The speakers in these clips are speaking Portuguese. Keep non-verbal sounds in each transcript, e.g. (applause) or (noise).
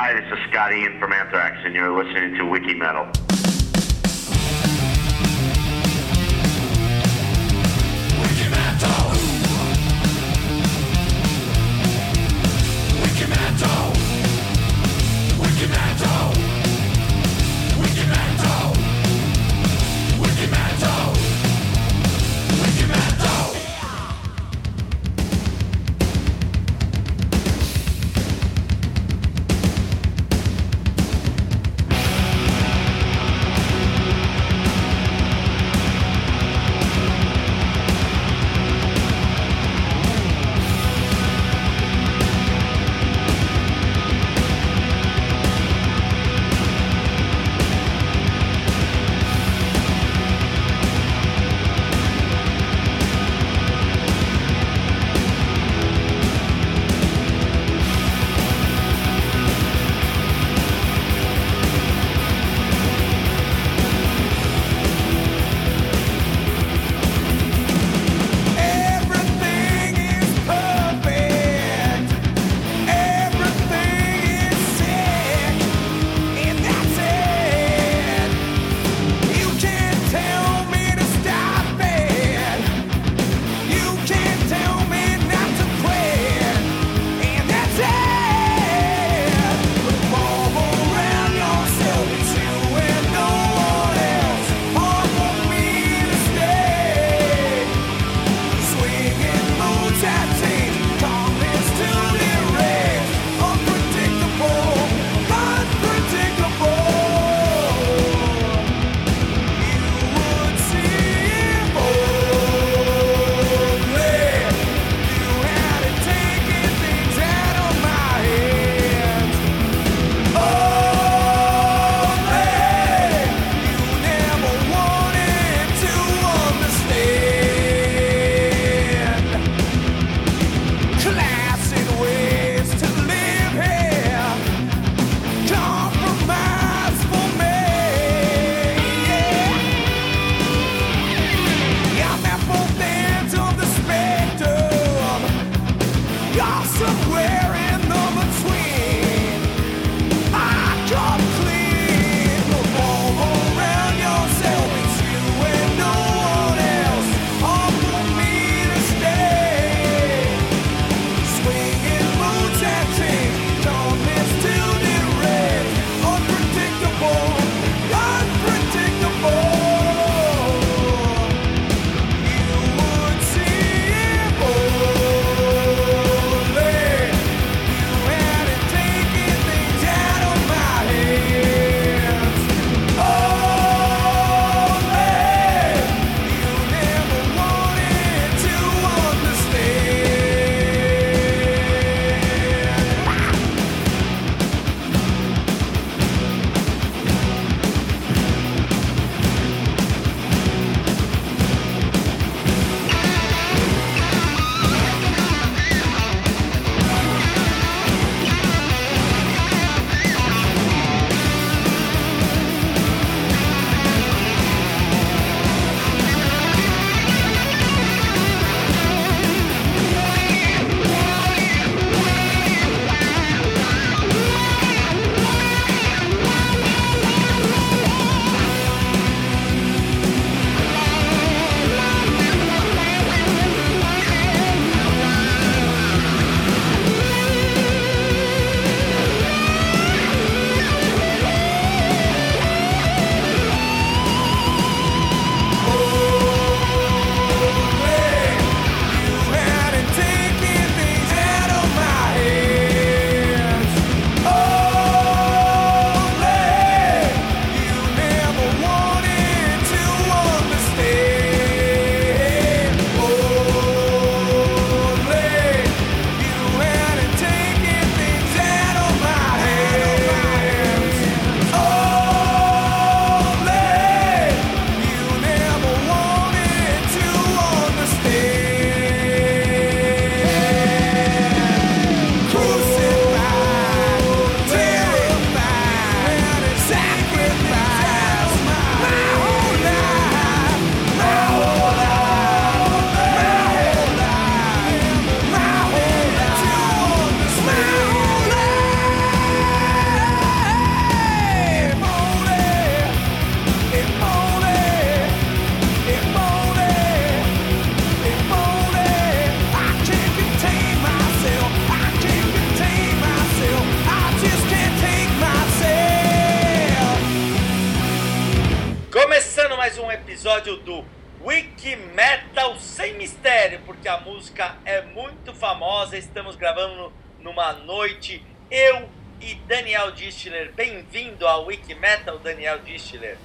Hi, this is Scotty Ian from Anthrax, and you're listening to Wiki Metal.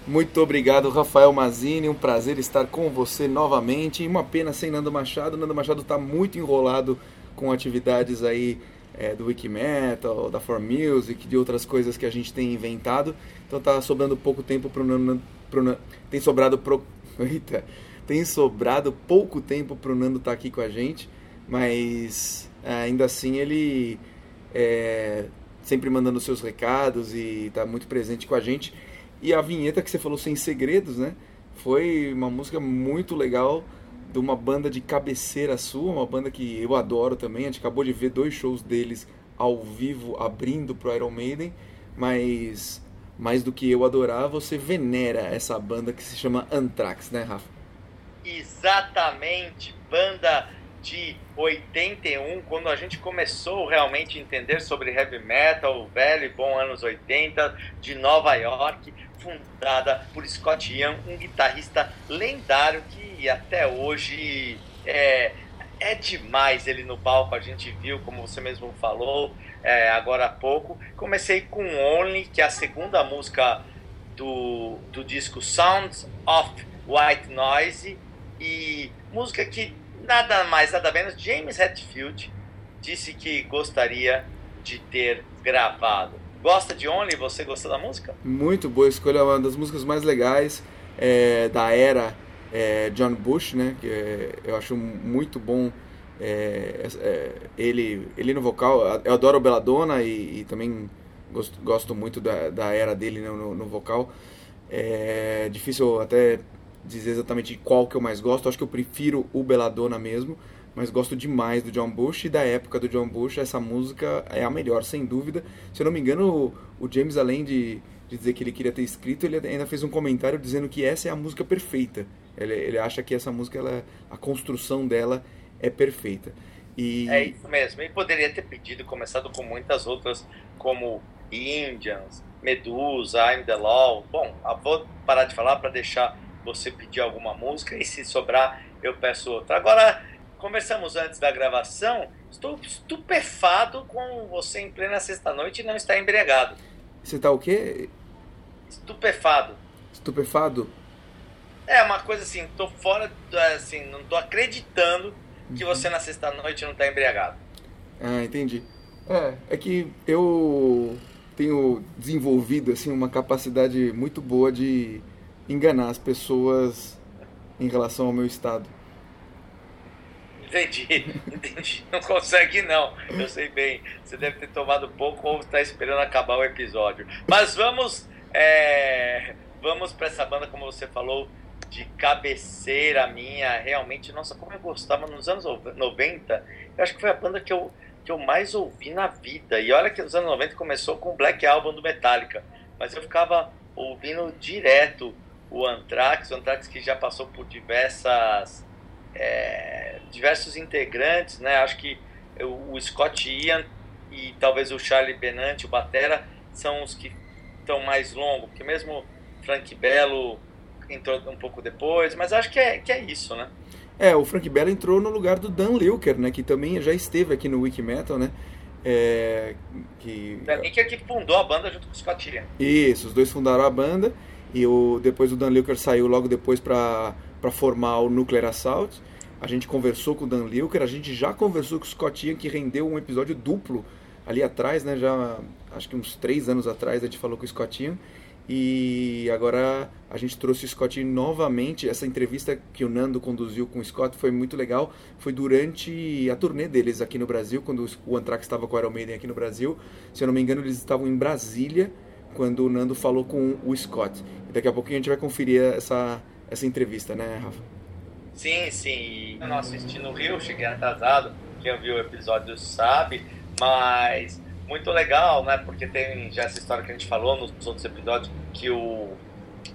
Muito obrigado, Rafael Mazini. Um prazer estar com você novamente. E uma pena sem Nando Machado. Nando Machado está muito enrolado com atividades aí é, do Wikimetal, da For Music, de outras coisas que a gente tem inventado. Então tá sobrando pouco tempo pro Nando. Pro, tem sobrado pro, (laughs) eita, tem sobrado pouco tempo pro Nando estar tá aqui com a gente, mas é, ainda assim ele é, sempre mandando seus recados e está muito presente com a gente. E a vinheta que você falou sem segredos, né? Foi uma música muito legal de uma banda de cabeceira sua, uma banda que eu adoro também. A gente acabou de ver dois shows deles ao vivo abrindo pro Iron Maiden, mas mais do que eu adorar, você venera essa banda que se chama Anthrax, né, Rafa? Exatamente, banda de 81, quando a gente começou realmente a entender sobre heavy metal, velho e bom anos 80, de Nova York, fundada por Scott Ian, um guitarrista lendário que até hoje é, é demais ele no palco, a gente viu, como você mesmo falou é, agora há pouco. Comecei com Only, que é a segunda música do, do disco Sounds of White Noise, e música que nada mais, nada menos, James Hetfield disse que gostaria de ter gravado. Gosta de Only? Você gostou da música? Muito boa escolha, uma das músicas mais legais é, da era é, John Bush, né? Que é, eu acho muito bom é, é, ele, ele no vocal. Eu adoro Belladonna e, e também gosto, gosto muito da, da era dele né, no, no vocal. É difícil até dizer exatamente qual que eu mais gosto. Acho que eu prefiro o Belladonna mesmo, mas gosto demais do John Bush e da época do John Bush. Essa música é a melhor, sem dúvida. Se eu não me engano, o, James, além de, de, dizer que ele queria ter escrito, ele ainda fez um comentário dizendo que essa é a música perfeita. Ele, ele acha que essa música, ela, a construção dela é perfeita. E... É isso mesmo. Ele poderia ter pedido, começado com muitas outras, como Indians, Medusa, I'm the Law. Bom, vou parar de falar para deixar você pedir alguma música e se sobrar eu peço outra. Agora, conversamos antes da gravação, estou estupefado com você em plena sexta-noite e não está embriagado. Você está o quê? Estupefado. Estupefado? É, uma coisa assim, tô fora, assim, não tô acreditando que você na sexta-noite não está embriagado. Ah, entendi. É, é que eu tenho desenvolvido, assim, uma capacidade muito boa de enganar as pessoas em relação ao meu estado. Entendi, entendi. Não consegue não. Eu sei bem. Você deve ter tomado pouco ou está esperando acabar o episódio. Mas vamos, é, vamos para essa banda, como você falou, de cabeceira minha. Realmente, nossa, como eu gostava nos anos 90. Eu acho que foi a banda que eu, que eu mais ouvi na vida. E olha que nos anos 90 começou com o Black Album do Metallica. Mas eu ficava ouvindo direto o Anthrax, o Anthrax que já passou por diversas é, diversos integrantes, né? Acho que o, Scott Ian e talvez o Charlie Benante, o Batera, são os que estão mais longos, porque mesmo Frank Bello entrou um pouco depois, mas acho que é, que é isso, né? É, o Frank Bello entrou no lugar do Dan Lilker, né? Que também já esteve aqui no Wikimetal, né? É, que... Dan Lilker que fundou a banda junto com o Scott Ian. Isso, os dois fundaram a banda. E o, depois o Dan Lilker saiu logo depois para formar o Nuclear Assault. A gente conversou com o Dan Lilker, a gente já conversou com o Scott Ian, que rendeu um episódio duplo ali atrás, né? Já acho que uns três anos atrás a gente falou com o Scott Ian. E agora a gente trouxe o Scott Ian novamente. Essa entrevista que o Nando conduziu com o Scott foi muito legal. Foi durante a turnê deles aqui no Brasil, quando o Anthrax estava com o Iron Maiden aqui no Brasil. Se eu não me engano, eles estavam em Brasília quando o Nando falou com o Scott. Daqui a pouquinho a gente vai conferir essa, essa entrevista, né, Rafa? Sim, sim. Eu não assisti no Rio, cheguei atrasado. Quem viu o episódio sabe, mas muito legal, né? Porque tem já essa história que a gente falou nos outros episódios que o,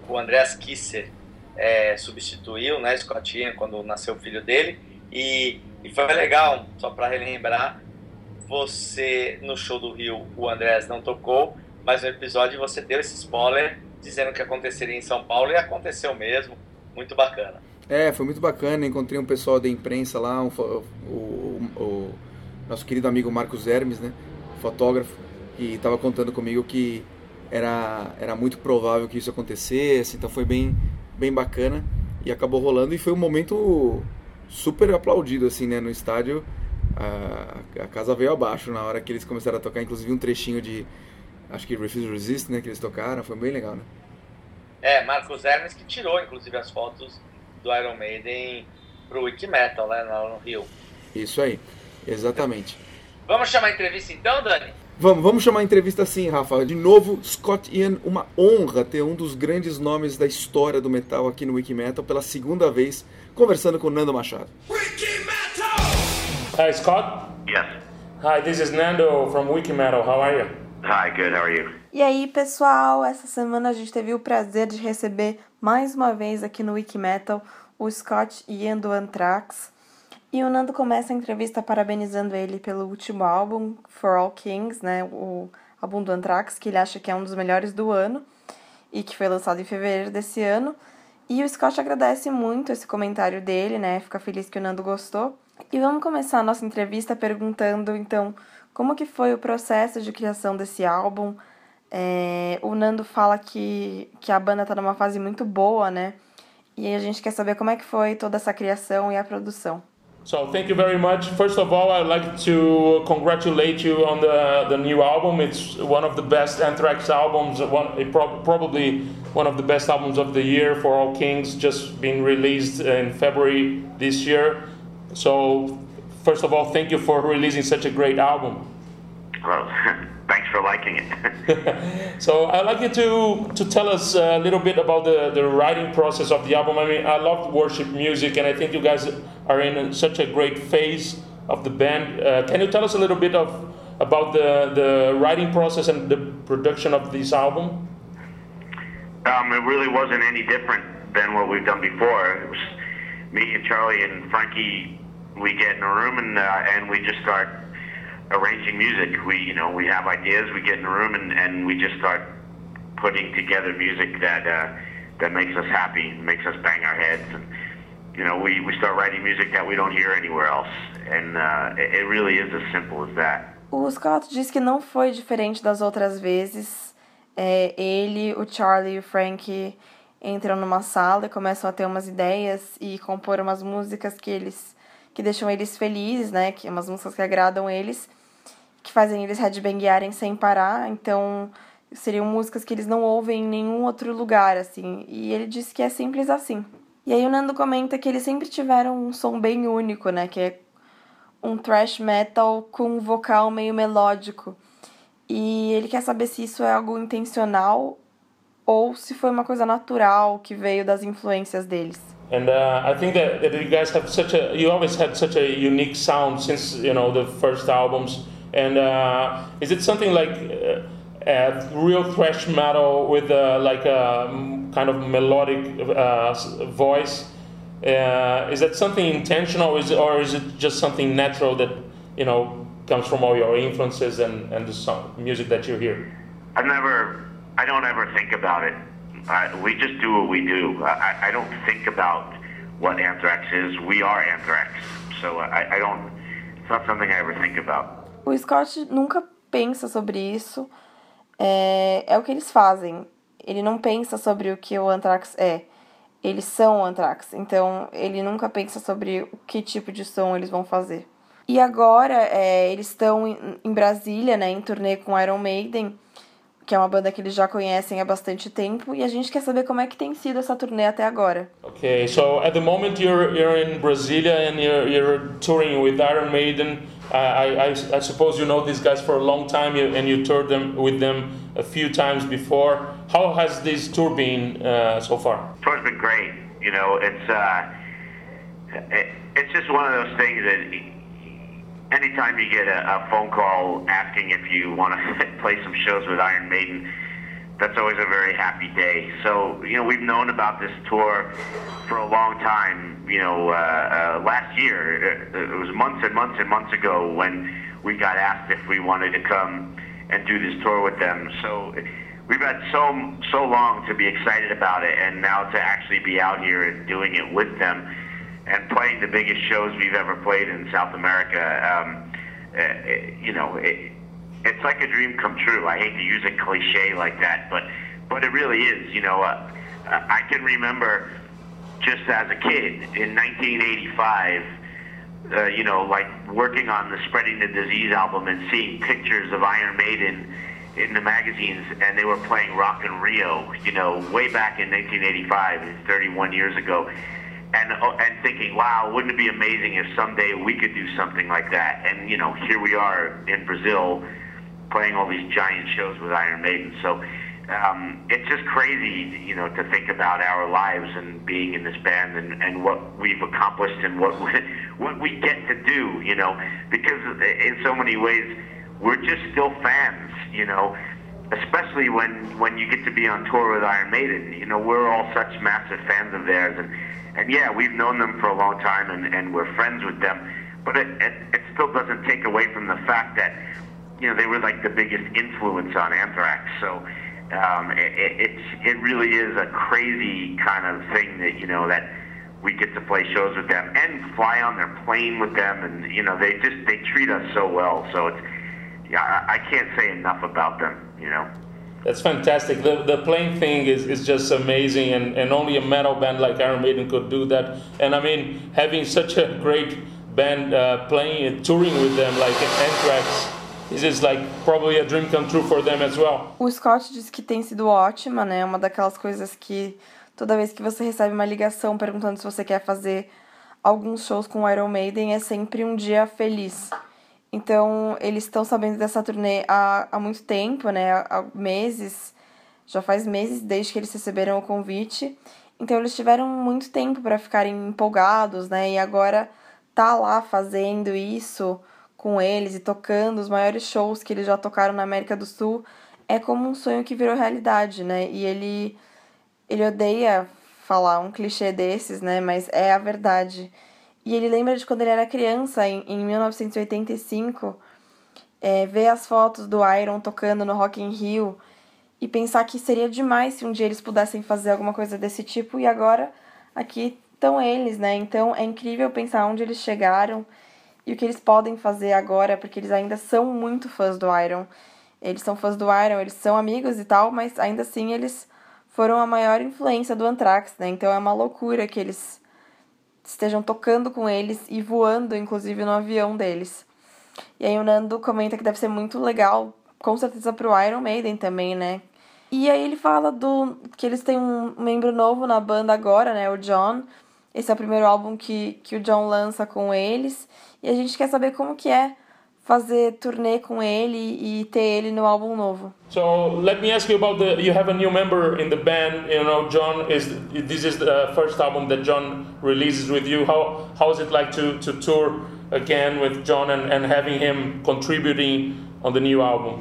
o Andreas Kisser é, substituiu, né, Scott Ian, quando nasceu o filho dele. E, e foi legal, só para relembrar, você no show do Rio, o Andreas não tocou, mas no episódio você deu esse spoiler dizendo que aconteceria em São Paulo e aconteceu mesmo. Muito bacana. É, foi muito bacana. Encontrei um pessoal da imprensa lá, um, o, o, nosso querido amigo Marcos Hermes, né, fotógrafo, e estava contando comigo que era, era muito provável que isso acontecesse, então foi bem, bem bacana e acabou rolando e foi um momento super aplaudido assim, né, no estádio. A, a casa veio abaixo na hora que eles começaram a tocar, inclusive um trechinho de acho que Refuse Resist, né, que eles tocaram, foi bem legal, né? É, Marcos Hermes que tirou inclusive as fotos do Iron Maiden pro Wiki Metal, né, lá no Rio. Isso aí, exatamente. Vamos chamar a entrevista então, Dani? Vamos, vamos chamar a entrevista assim, Rafa. De novo, Scott Ian, uma honra ter um dos grandes nomes da história do metal aqui no Wikimetal pela segunda vez, conversando com Nando Machado. Hi, Scott. Yes. Hi, this is Nando from Wikimetal. How are you? Hi, good. How are you? E aí, pessoal, essa semana a gente teve o prazer de receber mais uma vez aqui no Wikimetal o Scott Ian do Anthrax. E o Nando começa a entrevista parabenizando ele pelo último álbum, For All Kings, né, o álbum do Anthrax, que ele acha que é um dos melhores do ano e que foi lançado em fevereiro desse ano. E o Scott agradece muito esse comentário dele, né, fica feliz que o Nando gostou. E vamos começar a nossa entrevista perguntando, então, como que foi o processo de criação desse álbum? É, o Nando fala que, que a banda tá numa fase muito boa, né? E a gente quer saber como é que foi toda essa criação e a produção. So thank you very much. First of all, I'd like to congratulate you on the the new album. It's one of the best Anthrax albums. One probably one of the best albums of the year for All Kings. Just been released in February this year. So first of all, thank you for releasing such a great album. Well, (laughs) thanks for liking it. (laughs) so I'd like you to, to tell us a little bit about the, the writing process of the album. I mean, I love worship music, and I think you guys are in such a great phase of the band. Uh, can you tell us a little bit of about the, the writing process and the production of this album? Um, it really wasn't any different than what we've done before. It was me and Charlie and Frankie. We get in a room and uh, and we just start arranging music. We, you know, we have ideas. We get in a room and, and we just start putting together music that uh, that makes us happy, makes us bang our heads, and you know, we, we start writing music that we don't hear anywhere else. And uh, it, really is as simple as that. O Scott diz que não foi diferente das outras vezes. É, ele, o Charlie e o Frank entram numa sala e começam a ter umas ideias e compor umas músicas que eles que deixam eles felizes, né? Que umas músicas que agradam eles que fazem eles headbanguearem sem parar, então seriam músicas que eles não ouvem em nenhum outro lugar, assim. E ele disse que é simples assim. E aí o Nando comenta que eles sempre tiveram um som bem único, né? Que é um thrash metal com um vocal meio melódico. E ele quer saber se isso é algo intencional ou se foi uma coisa natural que veio das influências deles. And uh, I think that, that you guys have such a you always had such a unique sound since you know the first albums. And uh, is it something like uh, a real thrash metal with uh, like a kind of melodic uh, voice? Uh, is that something intentional, or is, it, or is it just something natural that you know comes from all your influences and, and the song, music that you hear? I've never, I don't ever think about it. I, we just do what we do. I, I don't think about what Anthrax is. We are Anthrax. So I, I don't, it's not something I ever think about. O Scott nunca pensa sobre isso. É, é o que eles fazem. Ele não pensa sobre o que o Anthrax é. Eles são o Anthrax. Então, ele nunca pensa sobre o que tipo de som eles vão fazer. E agora, é, eles estão em Brasília, né, em turnê com Iron Maiden, que é uma banda que eles já conhecem há bastante tempo, e a gente quer saber como é que tem sido essa turnê até agora. Okay, so at the moment you're you're in Brasilia and you're you're touring with Iron Maiden. I, I, I, suppose you know these guys for a long time and you toured them with them a few times before. How has this tour been uh, so far? Tour's been great. You know, it's uh, it, it's just one of those things that anytime you get a, a phone call asking if you want to (laughs) play some shows with Iron Maiden that's always a very happy day. So, you know, we've known about this tour for a long time. You know, uh, uh, last year, uh, it was months and months and months ago when we got asked if we wanted to come and do this tour with them. So we've had so so long to be excited about it, and now to actually be out here and doing it with them, and playing the biggest shows we've ever played in South America. Um, uh, you know, it, it's like a dream come true. I hate to use a cliche like that, but but it really is. You know, uh, I can remember just as a kid in 1985. Uh, you know, like working on the Spreading the Disease album and seeing pictures of Iron Maiden in the magazines, and they were playing Rock in Rio, you know, way back in 1985, 31 years ago, and uh, and thinking, wow, wouldn't it be amazing if someday we could do something like that? And you know, here we are in Brazil, playing all these giant shows with Iron Maiden. So. Um, it's just crazy, you know, to think about our lives and being in this band and, and what we've accomplished and what we, (laughs) what we get to do, you know, because in so many ways we're just still fans you know, especially when when you get to be on tour with Iron Maiden. You know, we're all such massive fans of theirs, and and yeah, we've known them for a long time, and and we're friends with them. But it it, it still doesn't take away from the fact that you know they were like the biggest influence on Anthrax. So. Um, it, it, it's it really is a crazy kind of thing that you know that we get to play shows with them and fly on their plane with them, and you know they just they treat us so well. So it's yeah, I can't say enough about them, you know. That's fantastic. The the playing thing is, is just amazing, and, and only a metal band like Iron Maiden could do that. And I mean, having such a great band uh, playing and touring with them, like Anthrax, is just like probably a dream come true for them as well. O Scott disse que tem sido ótima, né? Uma daquelas coisas que toda vez que você recebe uma ligação perguntando se você quer fazer alguns shows com Iron Maiden é sempre um dia feliz. Então, eles estão sabendo dessa turnê há, há muito tempo, né? Há meses, já faz meses desde que eles receberam o convite. Então, eles tiveram muito tempo para ficarem empolgados, né? E agora tá lá fazendo isso com eles e tocando os maiores shows que eles já tocaram na América do Sul é como um sonho que virou realidade, né? E ele ele odeia falar um clichê desses, né? Mas é a verdade. E ele lembra de quando ele era criança, em, em 1985, é, ver as fotos do Iron tocando no Rock in Rio e pensar que seria demais se um dia eles pudessem fazer alguma coisa desse tipo. E agora aqui estão eles, né? Então é incrível pensar onde eles chegaram e o que eles podem fazer agora, porque eles ainda são muito fãs do Iron. Eles são fãs do Iron, eles são amigos e tal, mas ainda assim eles foram a maior influência do Anthrax, né? Então é uma loucura que eles estejam tocando com eles e voando, inclusive, no avião deles. E aí o Nando comenta que deve ser muito legal, com certeza pro Iron Maiden também, né? E aí ele fala do que eles têm um membro novo na banda agora, né? O John. Esse é o primeiro álbum que, que o John lança com eles. E a gente quer saber como que é fazer turnê com ele e ter ele no álbum novo. So let me ask you about the. You have a new member in the band. You know, John is. This is the first album that John releases with you. How how is it like to to tour again with John and and having him contributing on the new album?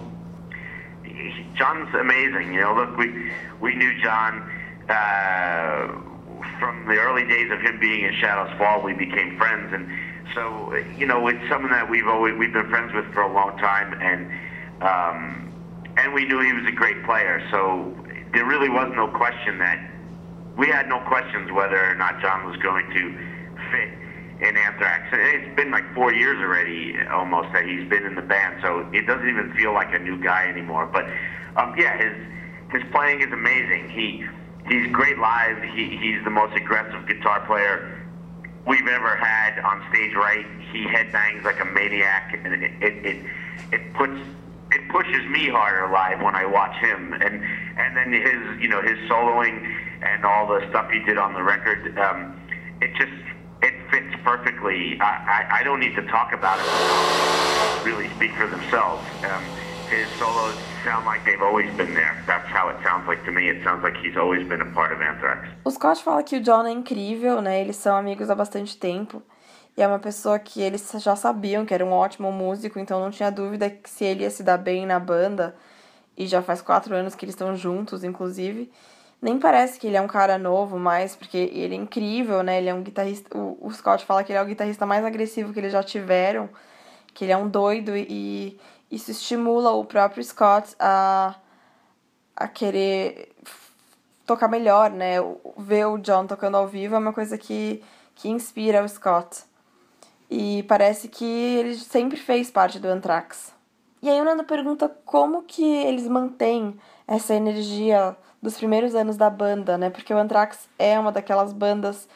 John's amazing. You know, look, we we knew John. Uh, from the early days of him being in Shadows Fall, we became friends, and so you know it's someone that we've always we've been friends with for a long time, and um, and we knew he was a great player. So there really was no question that we had no questions whether or not John was going to fit in Anthrax. It's been like four years already, almost that he's been in the band, so it doesn't even feel like a new guy anymore. But um, yeah, his his playing is amazing. He he's great live. He he's the most aggressive guitar player we've ever had on stage right. He headbangs like a maniac, and it it it, it puts it pushes me harder live when I watch him, and and then his you know his soloing and all the stuff he did on the record. Um, it just it fits perfectly. I, I I don't need to talk about it. Really speak for themselves. Um, his solos sound like they've always been there. That's how it sounds like to me. It sounds like he's always been a part of Anthrax. O Scott fala que o John é incrível, né? Eles são amigos há bastante tempo. E é uma pessoa que eles já sabiam que era um ótimo músico, então não tinha dúvida que se ele ia se dar bem na banda. E já faz quatro anos que eles estão juntos, inclusive. Nem parece que ele é um cara novo mais, porque ele é incrível, né? Ele é um guitarrista. O, Scott fala que ele é o guitarrista mais agressivo que eles já tiveram, que ele é um doido e isso estimula o próprio Scott a, a querer tocar melhor, né? Ver o John tocando ao vivo é uma coisa que, que inspira o Scott. E parece que ele sempre fez parte do Anthrax. E aí o Nando pergunta como que eles mantêm essa energia dos primeiros anos da banda, né? Porque o Anthrax é uma daquelas bandas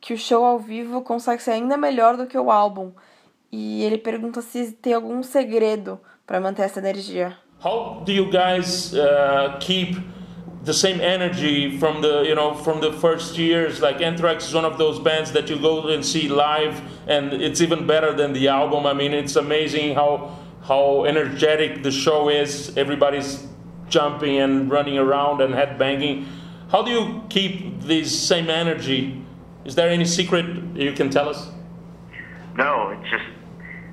que o show ao vivo consegue ser ainda melhor do que o álbum. E ele pergunta se tem algum segredo para manter essa energia. How do you guys uh, keep the same energy from the you know from the first years? Like Anthrax is one of those bands that you go and see live, and it's even better than the album. I mean, it's amazing how how energetic the show is. Everybody's jumping and running around and headbanging. How do you keep this same energy? Is there any secret you can tell us? No, it's just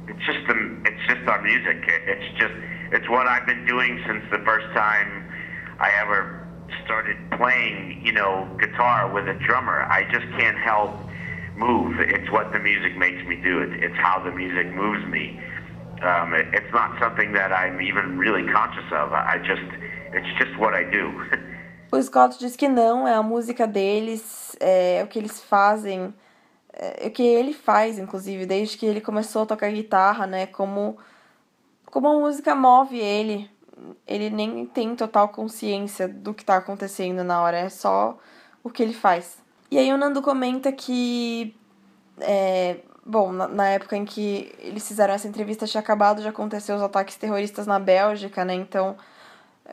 it's just the it's just our music. It's just it's what I've been doing since the first time I ever started playing, you know, guitar with a drummer. I just can't help move. It's what the music makes me do. It, it's how the music moves me. Um, it, it's not something that I'm even really conscious of. I just, it's just what I do. (laughs) o Scott diz que não, é a música deles, é o que eles fazem, o que ele faz, inclusive, desde que ele começou a tocar guitarra, né? Como, como a música move ele. Ele nem tem total consciência do que está acontecendo na hora, é só o que ele faz. E aí o Nando comenta que é, Bom, na, na, época em que eles fizeram essa entrevista, tinha acabado de acontecer os ataques terroristas na Bélgica, né? Então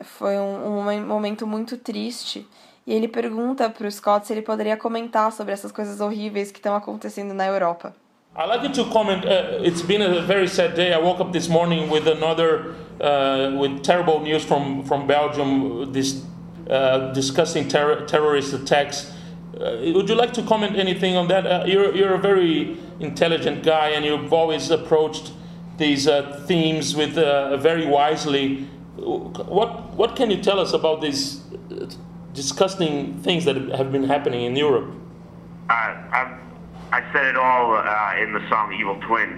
foi um, um momento muito triste. E ele pergunta Scott se ele poderia comentar sobre essas coisas horríveis que estão acontecendo na Europa. I'd like you to comment. Uh, it's been a very sad day. I woke up this morning with another, uh, with terrible news from from Belgium. This uh, discussing ter terrorist attacks. Uh, would you like to comment anything on that? Uh, you're you're a very intelligent guy, and you've always approached these uh, themes with very wisely. What what can you tell us about these disgusting things that have been happening in Europe? Uh, I, I said it all uh, in the song "Evil Twin"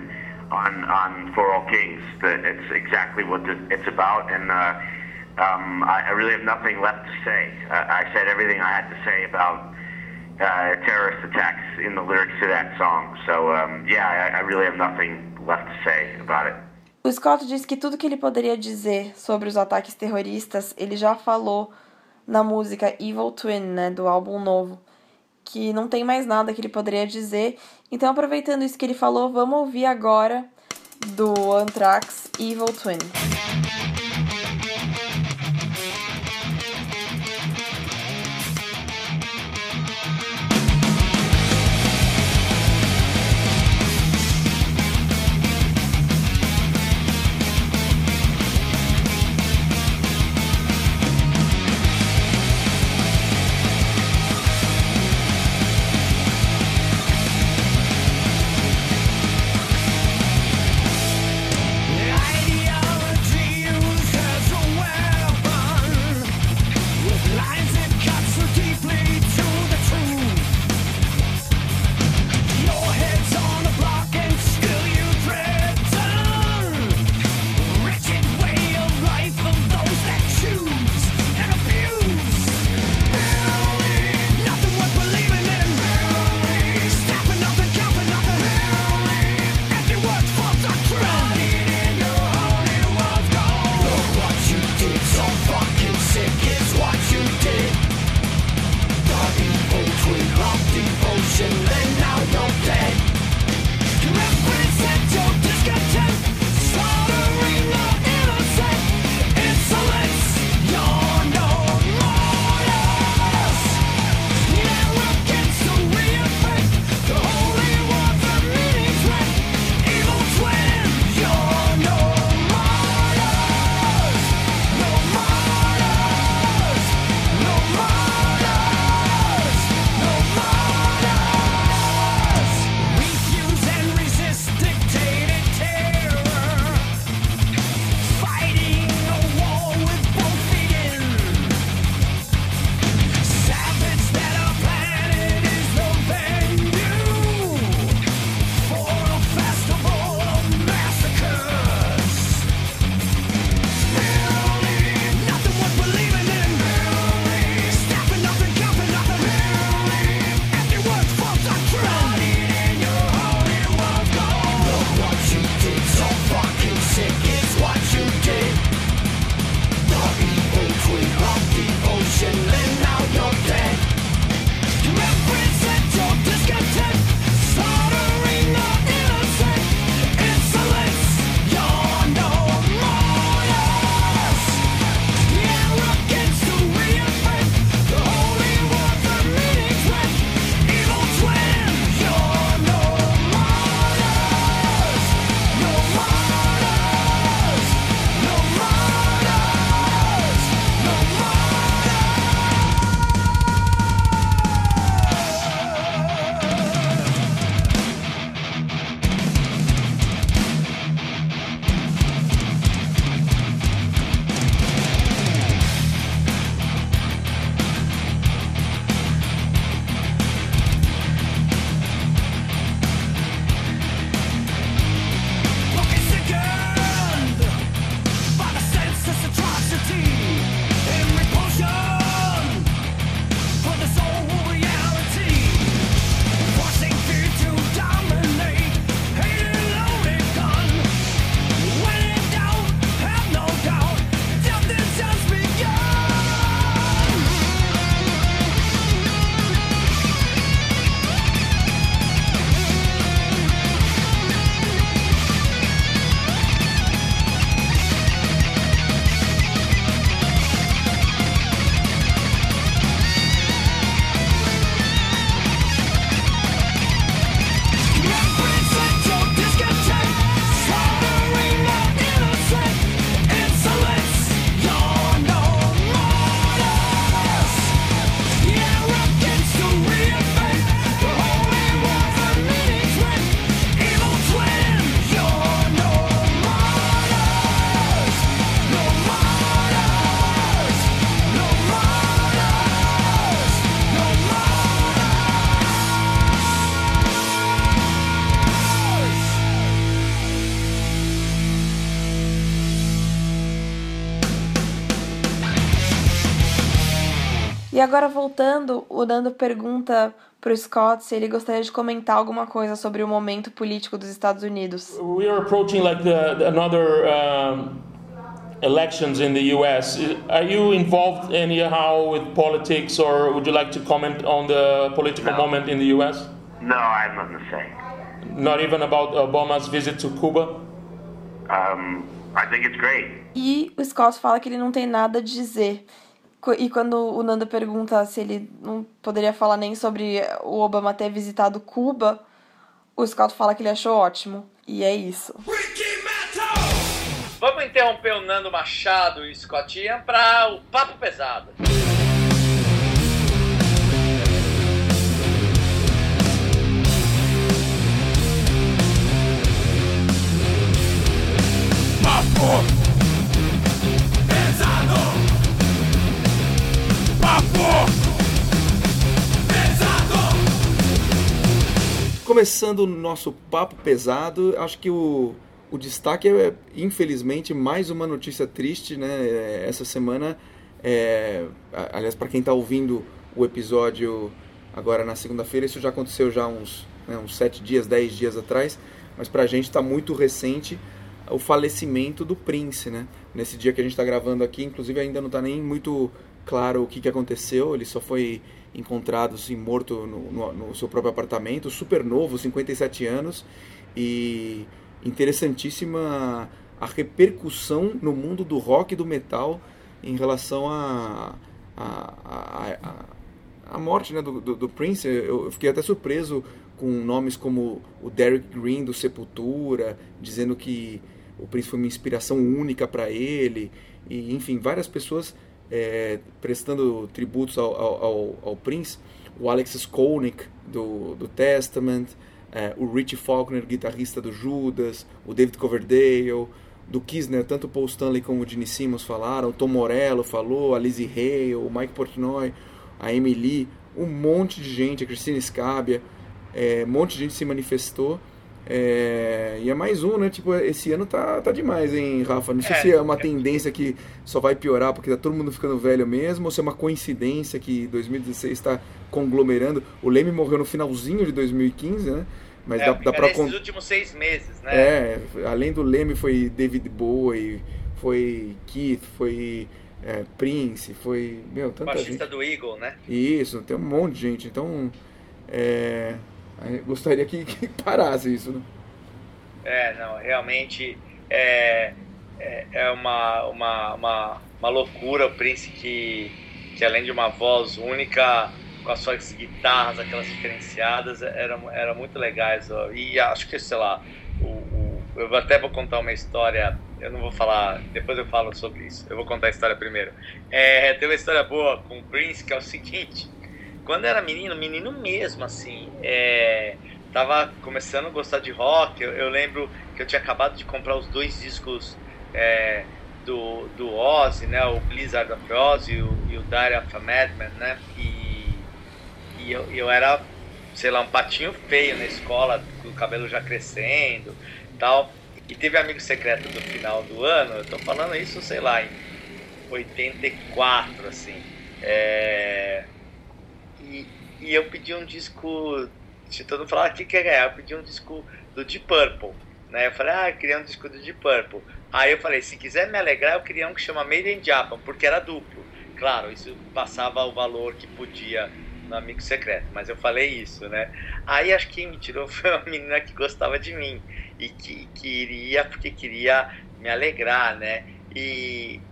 on on For All Kings. That it's exactly what the, it's about, and uh, um, I, I, really have nothing left to say. I said everything I had to say about uh, terrorist attacks in the lyrics to that song. So um, yeah, I, I really have nothing left to say about it. O Scott diz que tudo que ele poderia dizer sobre os ataques terroristas ele já falou na música Evil Twin, né, do álbum novo, que não tem mais nada que ele poderia dizer. Então, aproveitando isso que ele falou, vamos ouvir agora do Anthrax Evil Twin. Agora voltando, o Nando pergunta pro Scott se ele gostaria de comentar alguma coisa sobre o momento político dos Estados Unidos. We are approaching like the, another um, elections in the U.S. Are you involved anyhow with politics, or would you like to comment on the political No. moment in the U.S.? No, I have nothing to say. Not even about Obama's visit to Cuba. Um, I think it's great. E o Scott fala que ele não tem nada a dizer. E quando o Nando pergunta se ele não poderia falar nem sobre o Obama ter visitado Cuba, o Scott fala que ele achou ótimo. E é isso. Vamos interromper o Nando Machado e o Scott Ian para o Papo Pesado. Papo Começando o nosso papo pesado, acho que o, o destaque é, infelizmente, mais uma notícia triste, né? Essa semana, é, aliás, para quem está ouvindo o episódio agora na segunda-feira, isso já aconteceu já uns, né, uns sete dias, dez dias atrás, mas para a gente está muito recente o falecimento do Prince, né? Nesse dia que a gente está gravando aqui, inclusive ainda não está nem muito claro o que, que aconteceu, ele só foi encontrado assim, morto no, no- no seu próprio apartamento, super novo, 57 anos, e interessantíssima a repercussão no mundo do rock e do metal em relação a, a, a, a, a morte né, do, do, do Prince. Eu fiquei até surpreso com nomes como o Derek Green do Sepultura, dizendo que o Prince foi uma inspiração única para ele, e enfim, várias pessoas é, prestando tributos ao, ao, ao, Prince. O Alex Skolnick do, do Testament, é, o Richie Faulkner, guitarrista do Judas, o David Coverdale, do Kiss, né, tanto o Paul Stanley como o Gene Simmons falaram, o Tom Morello falou, a Lizzie Hale, o Mike Portnoy, a Emily, um monte de gente, a Christine Scabia, é, um monte de gente se manifestou. É, e é mais um, né? Tipo, esse ano tá, tá demais, hein, Rafa? Não sei É. se é uma tendência que só vai piorar porque tá todo mundo ficando velho mesmo, ou se é uma coincidência que 2016 está conglomerando. O Leme morreu no finalzinho de 2015, né? Mas é, dá, dá pra nesses últimos seis meses, né? é, além do Leme foi David Bowie, foi Keith, foi é, Prince, foi. Meu, o tanta baixista gente. do Eagle, né? Isso, tem um monte de gente. Então, é, gostaria que, que parasse isso, né? É, não, realmente é, é, é uma, uma, uma, uma loucura o Prince que, que além de uma voz única, com as suas guitarras, aquelas diferenciadas, era, era muito legais. ó. E acho que, sei lá, o, o- eu até vou contar uma história, eu não vou falar, depois eu falo sobre isso, eu vou contar a história primeiro. É, tem uma história boa com o Prince, que é o seguinte, quando era menino, menino mesmo, assim, é, tava começando a gostar de rock. Eu, eu lembro que eu tinha acabado de comprar os dois discos é, do, do Ozzy, né? O Blizzard of Ozzy e o, e o Diary of a Madman, né? E, e eu, eu era, sei lá, um patinho feio na escola, com o cabelo já crescendo tal. E teve amigo secreto do final do ano, eu tô falando isso, sei lá, em 84, assim. É, e, eu pedi um disco. Se todo mundo falar, o que quer ganhar? Eu pedi um disco do Deep Purple. Né? Eu falei, ah, eu queria um disco do Deep Purple. Aí eu falei, se quiser me alegrar, eu queria um que chama Made in Japan, porque era duplo. Claro, isso passava o valor que podia no amigo secreto, mas eu falei isso, né? Aí acho que me tirou (laughs) foi uma menina que gostava de mim e que queria, porque queria me alegrar, né? E,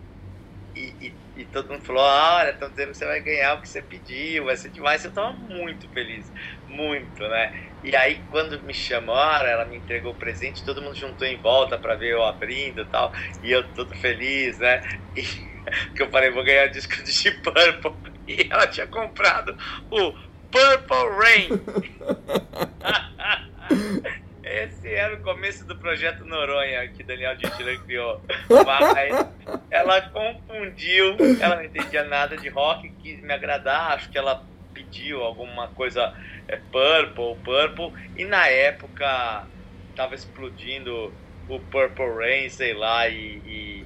e, e, e todo mundo falou: olha, estão dizendo que você vai ganhar o que você pediu, vai ser demais. Eu tava muito feliz, muito, né? E aí, quando me chamaram, ela me entregou o presente, todo mundo juntou em volta para ver eu abrindo e tal, e eu todo feliz, né? E (laughs) que eu falei: vou ganhar o disco de Deep (laughs) Purple. E ela tinha comprado o Purple Rain. (laughs) Esse era o começo do projeto Noronha que Daniel Gentili criou. Mas ela confundiu, ela não entendia nada de rock, quis me agradar, acho que ela pediu alguma coisa é, Purple, Purple, e na época tava explodindo o Purple Rain, sei lá, e, e,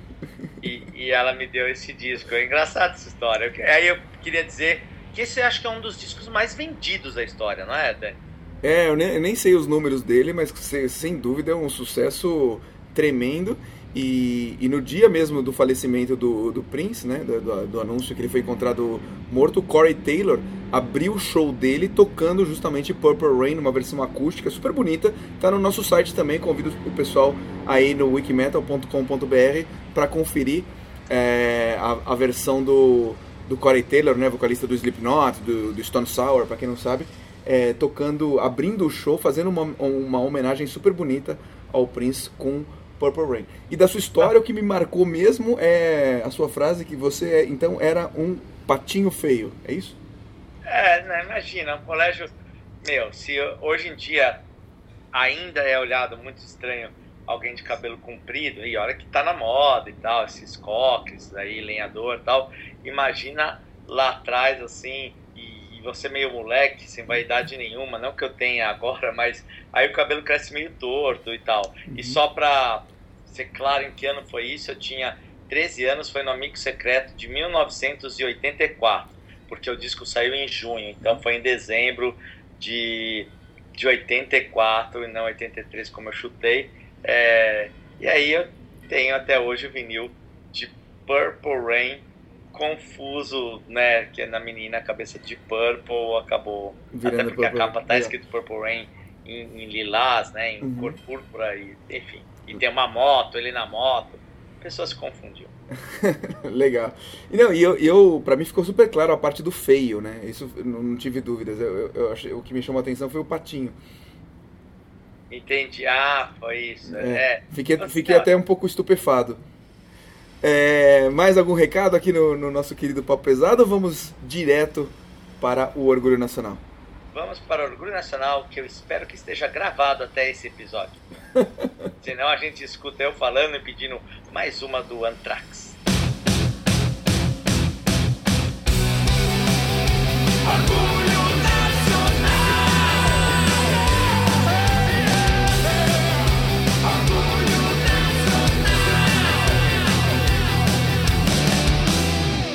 e, e ela me deu esse disco. É engraçado essa história. Aí eu queria dizer que esse acho que é um dos discos mais vendidos da história, não é, Dani? É, eu nem, eu nem sei os números dele, mas sem, dúvida é um sucesso tremendo. E, e, no dia mesmo do falecimento do, do Prince, né, do, do, do, anúncio que ele foi encontrado morto, Corey Taylor abriu o show dele tocando justamente Purple Rain, uma versão acústica super bonita. Tá no nosso site também, convido o pessoal aí no wikimetal.com.br para conferir é, a, a, versão do, do Corey Taylor, né, vocalista do Slipknot, do, do Stone Sour, para quem não sabe, é, tocando, abrindo o show, fazendo uma, uma homenagem super bonita ao Prince com Purple Rain. E da sua história, o que me marcou mesmo é a sua frase que você, então, era um patinho feio, é isso? É, né, imagina, um colégio... Meu, se hoje em dia ainda é olhado muito estranho alguém de cabelo comprido, e olha que tá na moda e tal, esses coques aí, lenhador e tal, imagina lá atrás, assim, e, você meio moleque, sem vaidade nenhuma, não que eu tenha agora, mas aí o cabelo cresce meio torto e tal. Uhum. E só pra ser claro em que ano foi isso, eu tinha 13 anos, foi no Amigo Secreto de 1984, porque o disco saiu em junho, então foi em dezembro de, de 84 e não 83 como eu chutei. É, e aí eu tenho até hoje o vinil de Purple Rain confuso, né, que é na menina a cabeça de Purple acabou, Virando até porque Purple, a capa tá escrito Purple Rain em, em lilás, né, em uhum. cor púrpura, e, enfim. E tem uma moto, ele na moto. A pessoa se confundiu. (laughs) Legal. E não, e eu, eu para mim ficou super claro a parte do feio, né? Isso não, não tive dúvidas. Eu, eu, eu, achei, o que me chamou a atenção foi o patinho. Entendi. Ah, foi isso. É. é. Fiquei, fiquei até um pouco estupefado. É, mais algum recado aqui no, no nosso querido Papo Pesado ou vamos direto para o Orgulho Nacional? Vamos para o Orgulho Nacional, que eu espero que esteja gravado até esse episódio. (laughs) Senão a gente escuta eu falando e pedindo mais uma do Anthrax.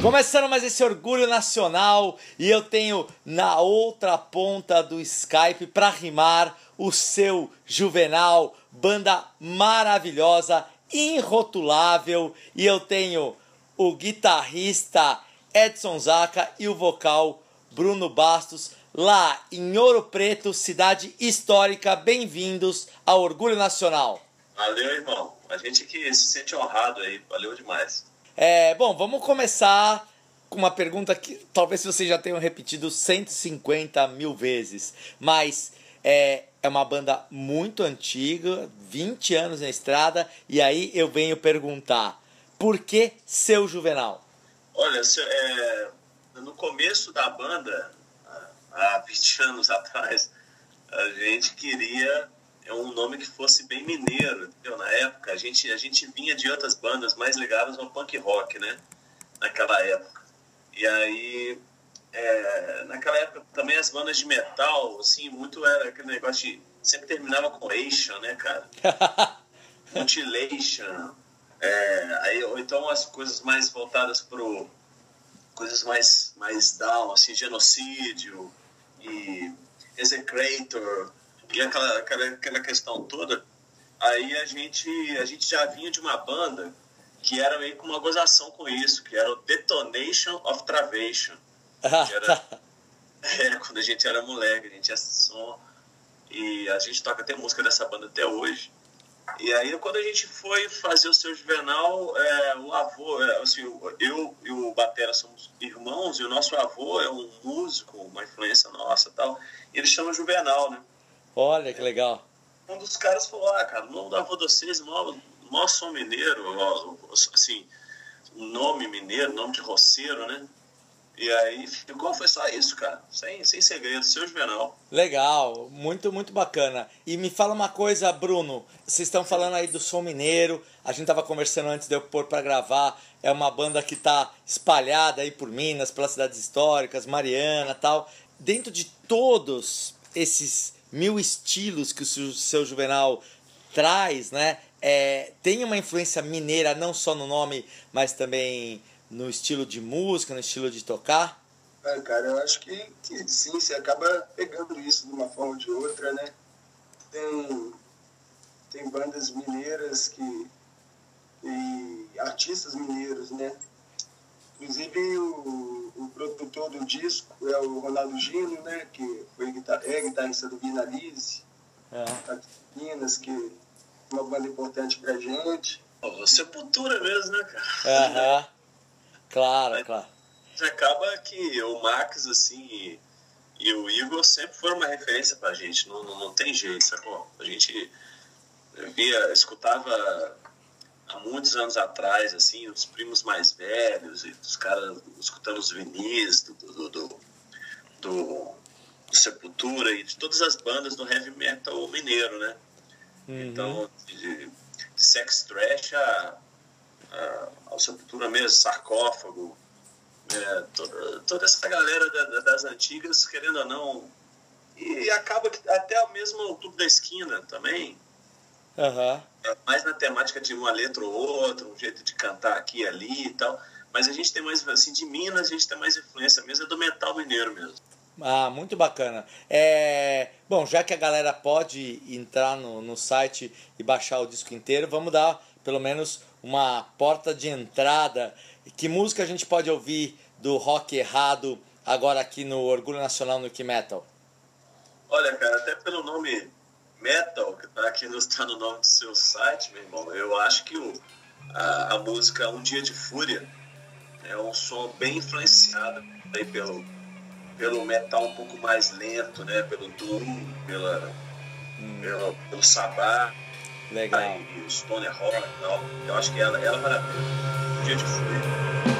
Começando mais esse orgulho nacional e eu tenho na outra ponta do Skype para rimar o seu Juvenal, banda maravilhosa, irrotulável, e eu tenho o guitarrista Edson Zaca e o vocal Bruno Bastos lá em Ouro Preto, cidade histórica. Bem-vindos ao Orgulho Nacional. Valeu, irmão. A gente que se sente honrado aí. Valeu demais. É, bom, vamos começar com uma pergunta que talvez vocês já tenham repetido 150 mil vezes, mas é, é uma banda muito antiga, 20 anos na estrada, e aí eu venho perguntar: por que seu Juvenal? Olha, é, no começo da banda, há 20 anos (laughs) atrás, a gente queria é um nome que fosse bem mineiro, entendeu? Na época, a gente, a gente vinha de outras bandas mais ligadas ao punk rock, né? Naquela época. E aí, é, naquela época também as bandas de metal, assim, muito era aquele negócio de. Sempre terminava com Ation, né, cara? (laughs) Mutilation. É, aí, ou então as coisas mais voltadas pro. coisas mais, mais down, assim, genocídio e Execrator e aquela, aquela, aquela questão toda, aí a gente, a gente já vinha de uma banda que era meio com uma gozação com isso, que era o Detonation of Travation. era, (laughs) é, quando a gente era moleque, a gente tinha som. E a gente toca até música dessa banda até hoje. E aí, quando a gente foi fazer o seu Juvenal, é, o avô, é, assim, eu e o Batera somos irmãos, e o nosso avô é um músico, uma influência nossa tal. E ele chama Juvenal, né? Olha que legal. Um dos caras falou, ah, cara, o nome da avó de vocês, mó som mineiro, assim, nome mineiro, nome de roceiro, né? E aí ficou, foi só isso, cara. Sem, sem segredo, seu Juvenal. Legal, muito, muito bacana. E me fala uma coisa, Bruno. Vocês estão falando aí do som mineiro. A gente tava conversando antes de eu pôr para gravar. É uma banda que tá espalhada aí por Minas, pelas cidades históricas, Mariana tal. Dentro de todos esses mil estilos que o seu Juvenal traz, né? É, tem uma influência mineira não só no nome, mas também no estilo de música, no estilo de tocar? É, cara, eu acho que, que sim, você acaba pegando isso de uma forma ou de outra, né? Tem, tem bandas mineiras que. e artistas mineiros, né? Inclusive o, o produtor do disco é o Ronaldo Gino, né? Que foi guitar é guitarrista do Guinalize, É. aqui em Minas, que é uma banda importante pra gente. Pô, Sepultura mesmo, né, cara? Aham. (laughs) Claro, claro. acaba que o Max, assim, e, e o Igor sempre foram uma referência pra gente, não, não, não tem jeito, sacou? A gente via, escutava há muitos anos atrás, assim, os primos mais velhos, e os caras escutando os vinis do, do, do, do, Sepultura e de todas as bandas do heavy metal mineiro, né? Então, de, de Sex Trash a, a, ao Sepultura mesmo, Sarcófago, é, toda, toda essa galera da- da- das antigas, querendo ou não, e acaba que até mesmo o Clube da Esquina também, Aham. é mais na temática de uma letra ou outra, um jeito de cantar aqui e ali e tal, mas a gente tem mais, assim, de Minas a gente tem mais influência mesmo, é do metal mineiro mesmo. Ah, muito bacana. É, bom, já que a galera pode entrar no, no site e baixar o disco inteiro, vamos dar pelo menos uma porta de entrada. Que música a gente pode ouvir do rock errado agora aqui no Orgulho Nacional no Que Metal? Olha, cara, até pelo nome Metal, que tá aqui no, tá no nome do seu site, meu irmão, eu acho que o, a, a música Um Dia de Fúria é um som bem influenciado aí pelo, pelo metal um pouco mais lento, né? Pelo Doom, pela, pelo, pelo Sabá, Legal. aí, o Stoner Rock e tal. Eu acho que ela, ela vale a pena. Um Dia de Fúria.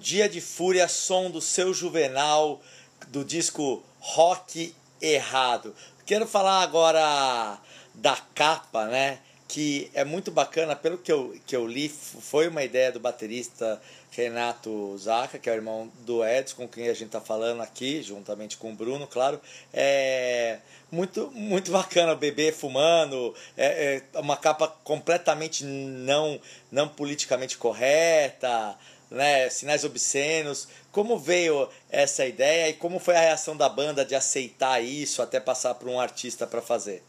Dia de fúria, som do seu Juvenal, do disco Rock Errado. Quero falar agora da capa, né? Que é muito bacana, pelo que eu, que eu li, foi uma ideia do baterista Renato Zaca, que é o irmão do Edson, com quem a gente está falando aqui, juntamente com o Bruno, claro. É muito, muito bacana, o bebê fumando, é, é uma capa completamente não, não politicamente correta, né? sinais obscenos. Como veio essa ideia e como foi a reação da banda de aceitar isso até passar para um artista para fazer?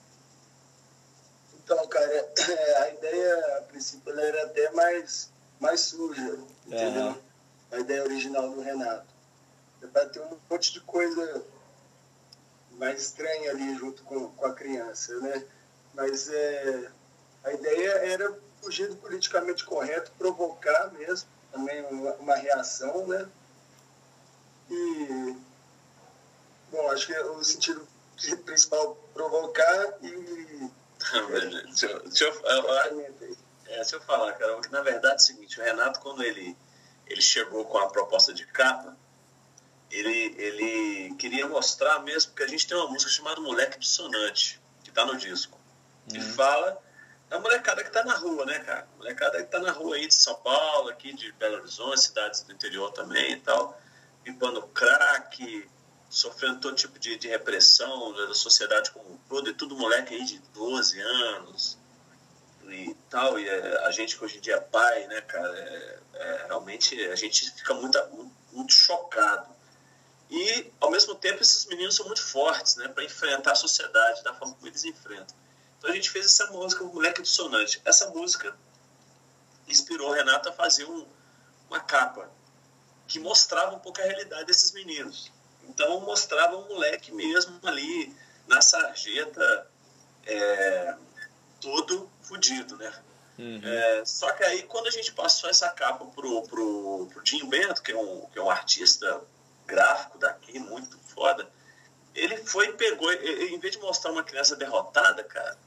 Então, cara, a ideia a princípio era até mais mais suja, entendeu? Uhum. A ideia original do Renato. É para ter um monte de coisa mais estranha ali junto com, com a criança, né? Mas é, a ideia era fugir do politicamente correto, provocar mesmo também uma, uma reação, né? E, bom, acho que é o sentido principal provocar e... deixa, (laughs) deixa eu, eu, é, se eu falar, cara, que na verdade é o seguinte, o Renato, quando ele, ele chegou com a proposta de capa, ele, ele queria mostrar mesmo, porque a gente tem uma música chamada Moleque Dissonante, que está no disco. Uhum. E fala da molecada que está na rua, né, cara? Molecada que está na rua aí de São Paulo, aqui de Belo Horizonte, cidades do interior também e tal, pipando crack, sofrendo todo tipo de, de repressão da sociedade como um todo, e tudo moleque aí de 12 anos, e tal, e é, a gente que hoje em dia é pai, né, cara, é, é, realmente a gente fica muito, muito chocado. E, ao mesmo tempo, esses meninos são muito fortes, né, para enfrentar a sociedade da forma como eles enfrentam. Então a gente fez essa música, o Moleque Dissonante. Essa música inspirou o Renato a fazer um, uma capa que mostrava um pouco a realidade desses meninos. Então mostrava um moleque mesmo ali na sarjeta, é, todo fudido, né? Uhum. É, só que aí, quando a gente passou essa capa pro, pro, pro Jim Bento, que é, um, que é um artista gráfico daqui, muito foda, ele foi e pegou, em vez de mostrar uma criança derrotada, cara,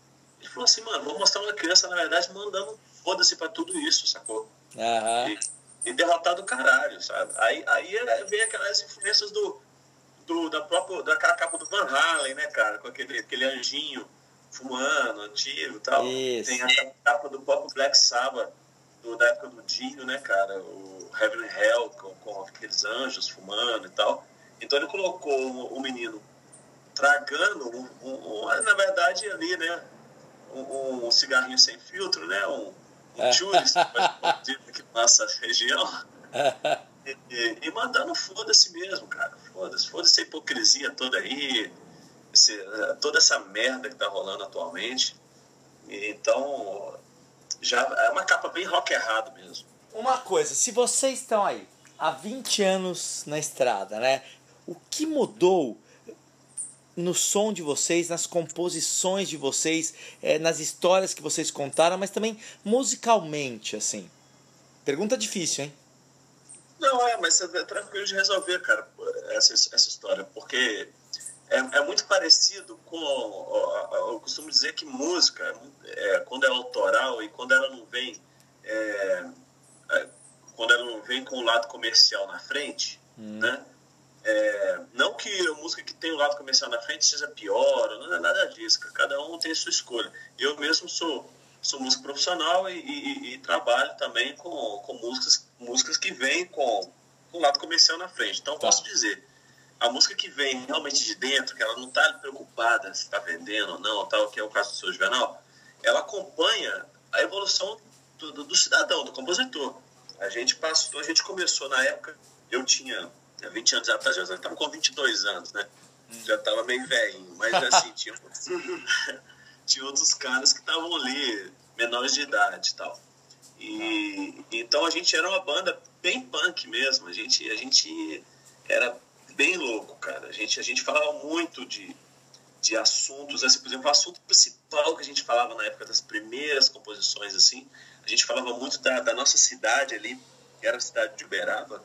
ele falou assim, mano, vou mostrar uma criança, na verdade, mandando foda-se pra tudo isso, sacou? Uhum. E, e derrotado do caralho, sabe? Aí, aí vem aquelas influências do, do, da própria, daquela capa do Van Halen, né, cara? Com aquele, aquele anjinho fumando, antigo e tal. Isso. Tem a capa do próprio Black Sabbath, do, da época do Dinho, né, cara? O Heaven and Hell, com, com aqueles anjos fumando e tal. Então ele colocou o, o menino tragando, um, um, um, na verdade, ali, né? Um, cigarrinho sem filtro, né? Um, um churros, (laughs) que passa a região. (laughs) E, e, e mandando foda-se mesmo, cara. Foda-se, foda-se a hipocrisia toda aí esse, é, toda essa merda que tá rolando atualmente. Então, já é uma capa bem rock errado mesmo. Uma coisa, se vocês estão aí há 20 anos na estrada, né? O que mudou no som de vocês, nas composições de vocês, é, nas histórias que vocês contaram, mas também musicalmente, assim? Pergunta difícil, hein? Não, é, mas é tranquilo de resolver, cara, essa, essa história, porque é, é muito parecido com. Eu costumo dizer que música, é, quando é autoral e quando ela não vem. É, é, quando ela não vem com o lado comercial na frente, hum. né? É, não que a música que tem o lado comercial na frente seja pior, não é nada disso, cada um tem a sua escolha. Eu mesmo sou, sou músico profissional e, e, e trabalho também com, com músicas, músicas que vêm com, com o lado comercial na frente. Então, tá. posso dizer, a música que vem realmente de dentro, que ela não está preocupada se está vendendo ou não, tal, que é o caso do seu Juvenal, ela acompanha a evolução do, do, do, cidadão, do compositor. A gente passou, a gente começou na época, eu tinha 20 anos atrás, eu estava com 22 anos, né? Já estava meio velhinho, mas assim, tinha, (laughs) tinha outros caras que estavam ali, menores de idade e tal. E, então a gente era uma banda bem punk mesmo, a gente, a gente era bem louco, cara. A gente, a gente falava muito de, de assuntos, assim, por exemplo, o assunto principal que a gente falava na época das primeiras composições, assim, a gente falava muito da, da nossa cidade ali, que era a cidade de Uberaba,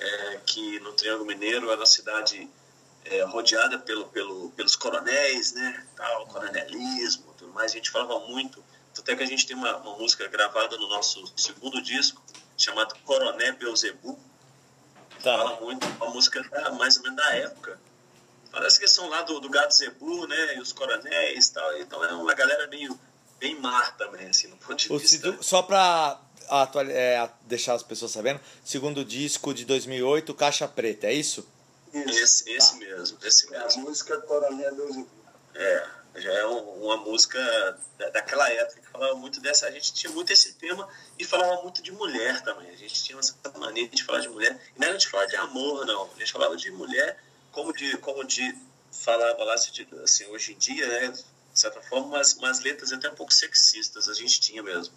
é, que no Triângulo Mineiro era uma cidade é, rodeada pelo, pelo, pelos coronéis, né, tal, coronelismo, tudo mais. A gente falava muito, até que a gente tem uma, uma música gravada no nosso segundo disco, chamado Coroné Beuzebu. Tá. Fala muito, uma música da- mais ou menos da época. Parece que são lá do, do Gado Zebu, né? E os coronéis e tal. Então é uma galera meio bem mar também, assim, no ponto de O vista. Cidu- só pra atual- é, deixar as pessoas sabendo, segundo disco de 2008, Caixa Preta, é isso? Isso. Esse, esse mesmo, esse É a mesmo. música Coronel Beuzebu. É, já é um- uma música da- daquela época que falava muito dessa. A gente tinha muito esse tema e falava muito de mulher também. A gente tinha essa mania de falar de mulher. E não era de falar de amor, não. A gente falava de mulher como de, como de falava lá assim, de- assim, hoje em dia, né? De certa forma, umas, umas letras até um pouco sexistas a gente tinha mesmo.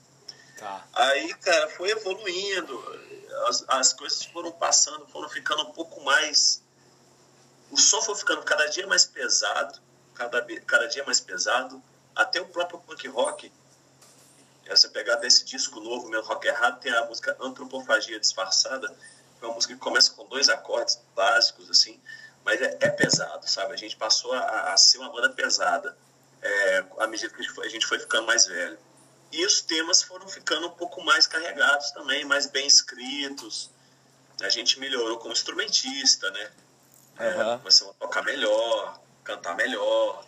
Tá. Aí, cara, foi evoluindo, as, as coisas foram passando, foram ficando um pouco mais. O som foi ficando cada dia mais pesado, cada, cada dia mais pesado, até o próprio punk rock. Você pegar desse disco novo, meu rock errado, tem a música Antropofagia Disfarçada, que é uma música que começa com dois acordes básicos, assim, mas é, é pesado, sabe? A gente passou a, a ser uma banda pesada é, à medida que a gente foi- a gente foi ficando mais velho. E os temas foram ficando um pouco mais carregados também, mais bem escritos. A gente melhorou como instrumentista, né? É, Aham. começamos a tocar melhor, cantar melhor.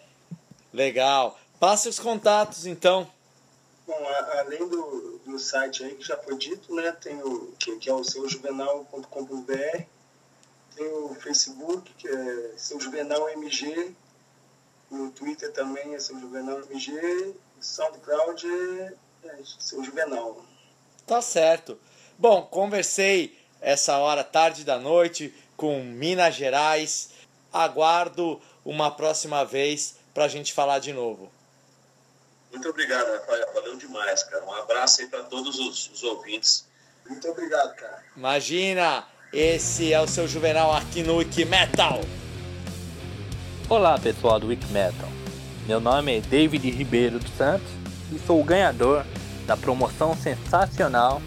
Legal. Passe os contatos, então. Bom, a- além do, do site aí que já foi dito, né? Tem o que, que é o seujuvenal.com.br, tem o Facebook, que é Seu Juvenal MG, no Twitter também é Seu Juvenal MG, SoundCloud é, é Seu Juvenal. Tá certo. Bom, conversei essa hora, tarde da noite, com Minas Gerais. Aguardo uma próxima vez pra gente falar de novo. Muito obrigado, Rafael. Valeu demais, cara. Um abraço aí para todos os, os ouvintes. Muito obrigado, cara. Imagina, esse é o seu Juvenal aqui no Wiki Metal. Olá pessoal do Wiki Metal, meu nome é David Ribeiro dos Santos e sou o ganhador da promoção sensacional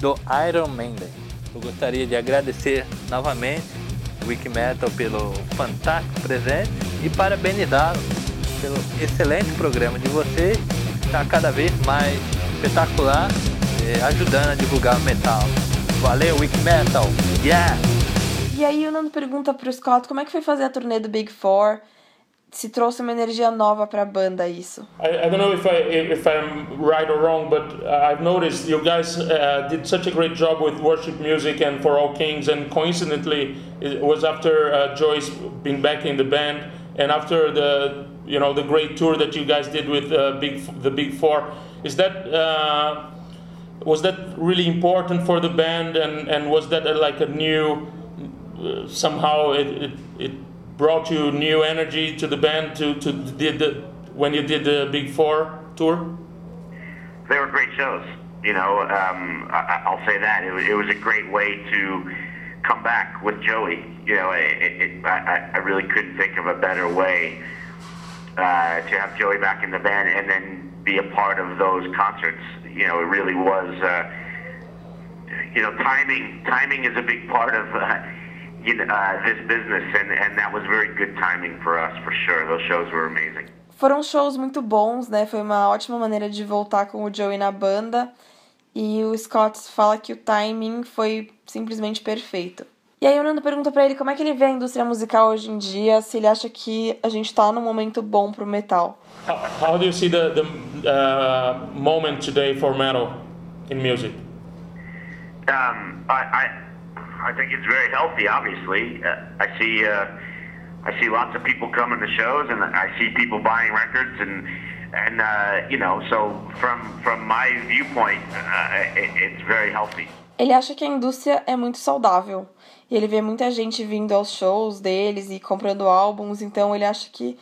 do Iron Maiden. Eu gostaria de agradecer novamente o Wiki Metal pelo fantástico presente e parabenizá-lo pelo excelente programa de vocês, que está cada vez mais espetacular, eh, ajudando a divulgar o metal. Valeu, Wiki Metal! Yeah! E aí o Nando pergunta pro Scott como é que foi fazer a turnê do Big Four, se trouxe uma energia nova pra banda isso. I, I don't know if I if I'm right or wrong, but uh, I've noticed you guys uh, did such a great job with worship music and for all kings, and coincidentally, it was after uh, Joyce being back in the band, and after the you know the great tour that you guys did with uh, big the Big Four. Is that uh, was that really important for the band, and and was that a, like a new uh, somehow it, it it brought you new energy to the band to to did the when you did the Big Four tour? they were great shows. You know, um, I, I'll say that it was, it was a great way to come back with Joey. You know, it, it, I, I really couldn't think of a better way uh, to have Joey back in the band and then be a part of those concerts. You know, it really was. Uh, you know, timing timing is a big part of uh, uh, this business, and and that was very good timing for us for sure. Those shows were amazing. Foram shows muito bons, né? Foi uma ótima maneira de voltar com o Joey na banda. E o Scott fala que o timing foi simplesmente perfeito. E aí o Nando pergunta pra ele como é que ele vê a indústria musical hoje em dia, se ele acha que a gente tá num momento bom pro metal. How, how do you see the the uh, moment today for metal in music? Um, I, I, I think it's very healthy. Obviously, uh, I see, uh, I see lots of people coming to shows, and I see people buying records, and and uh, you know, so from from my viewpoint, uh, it, it's very healthy. Ele acha que a indústria é muito saudável. E ele vê muita gente vindo aos shows deles e comprando álbuns, então ele acha que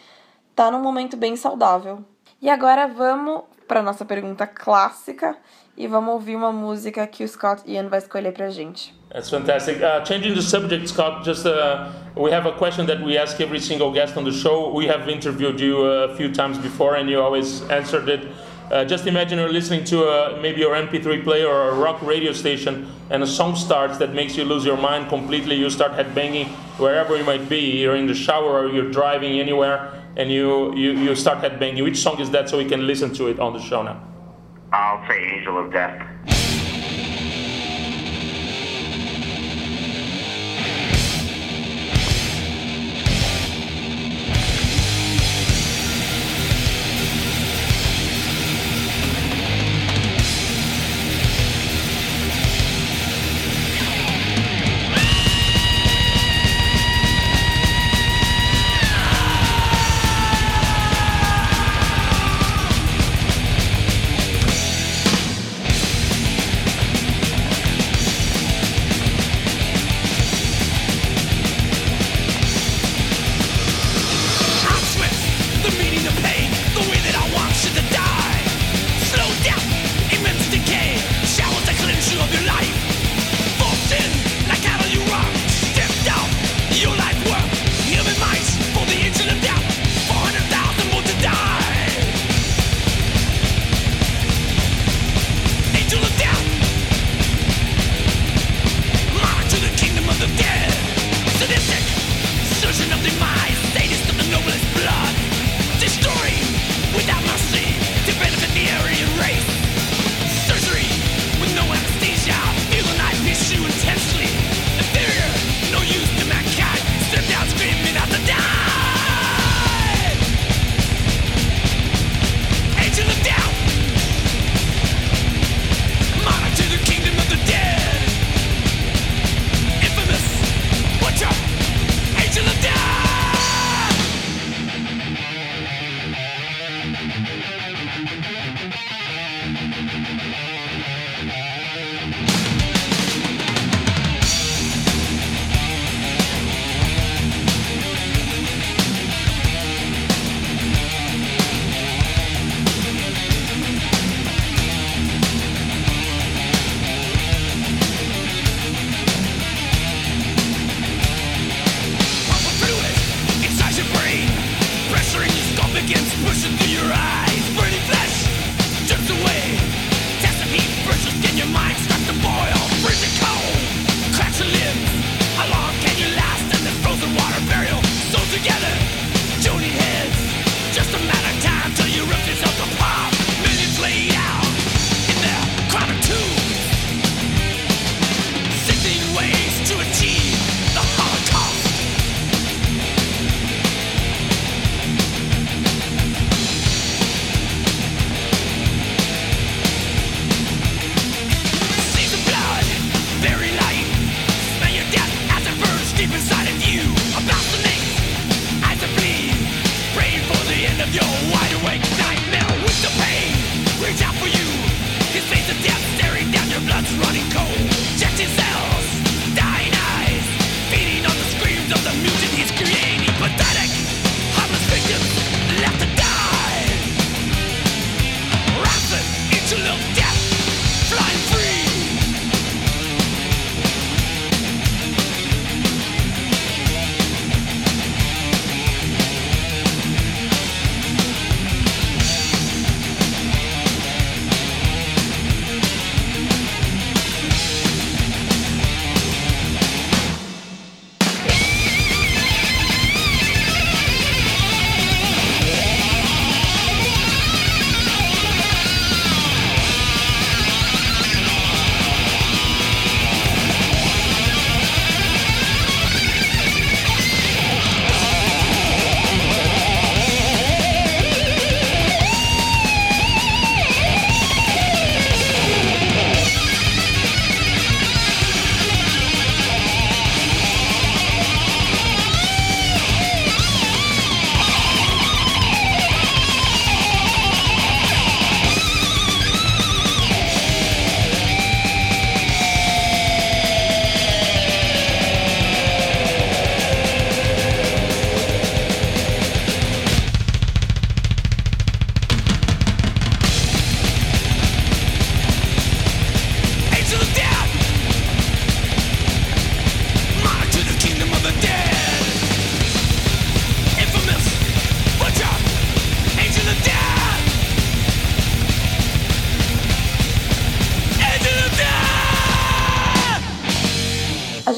tá num momento bem saudável. E agora vamos para nossa pergunta clássica e vamos ouvir uma música que o Scott Ian vai escolher pra gente. That's fantastic. Uh, changing the subject, Scott. Just uh, we have a question that we ask every single guest on the show. We have interviewed you a few times before, and you always answered it. Uh, just imagine you're listening to uh, maybe your MP3 player or a rock radio station, and a song starts that makes you lose your mind completely. You start headbanging wherever you might be. You're in the shower or you're driving anywhere, and you, you, you start headbanging. Which song is that so we can listen to it on the show now? I'll say "Angel of Death."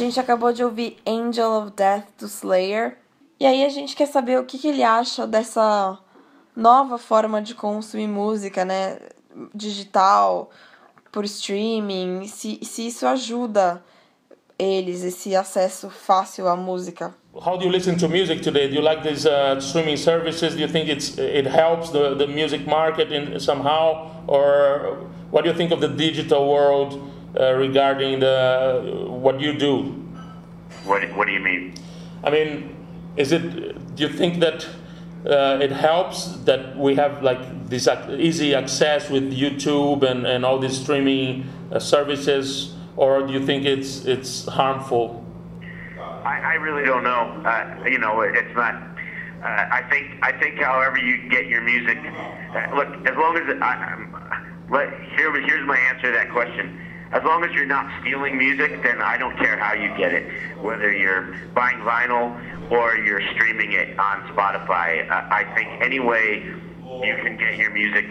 Gente acabou de ouvir Angel of Death do Slayer. E aí a gente quer saber o que, que ele acha dessa nova forma de consumir música, né? Digital, por streaming, se, se isso ajuda eles, esse acesso fácil à música. How do you listen to music today? Do you like these uh, streaming services? Do you think it's it helps the, the music market in somehow, or what do you think of the digital world uh, regarding the what you do? What What do you mean? I mean, is it? Do you think that uh, it helps that we have like this easy access with YouTube and, and all these streaming uh, services, or do you think it's it's harmful? I, I really don't know. Uh, you know, it's not. Uh, I think I think however you get your music. Uh, look, as long as I, um, let here here's my answer to that question. As long as you're not stealing music, then I don't care how you get it. Whether you're buying vinyl or you're streaming it on Spotify, uh, I think any way you can get your music.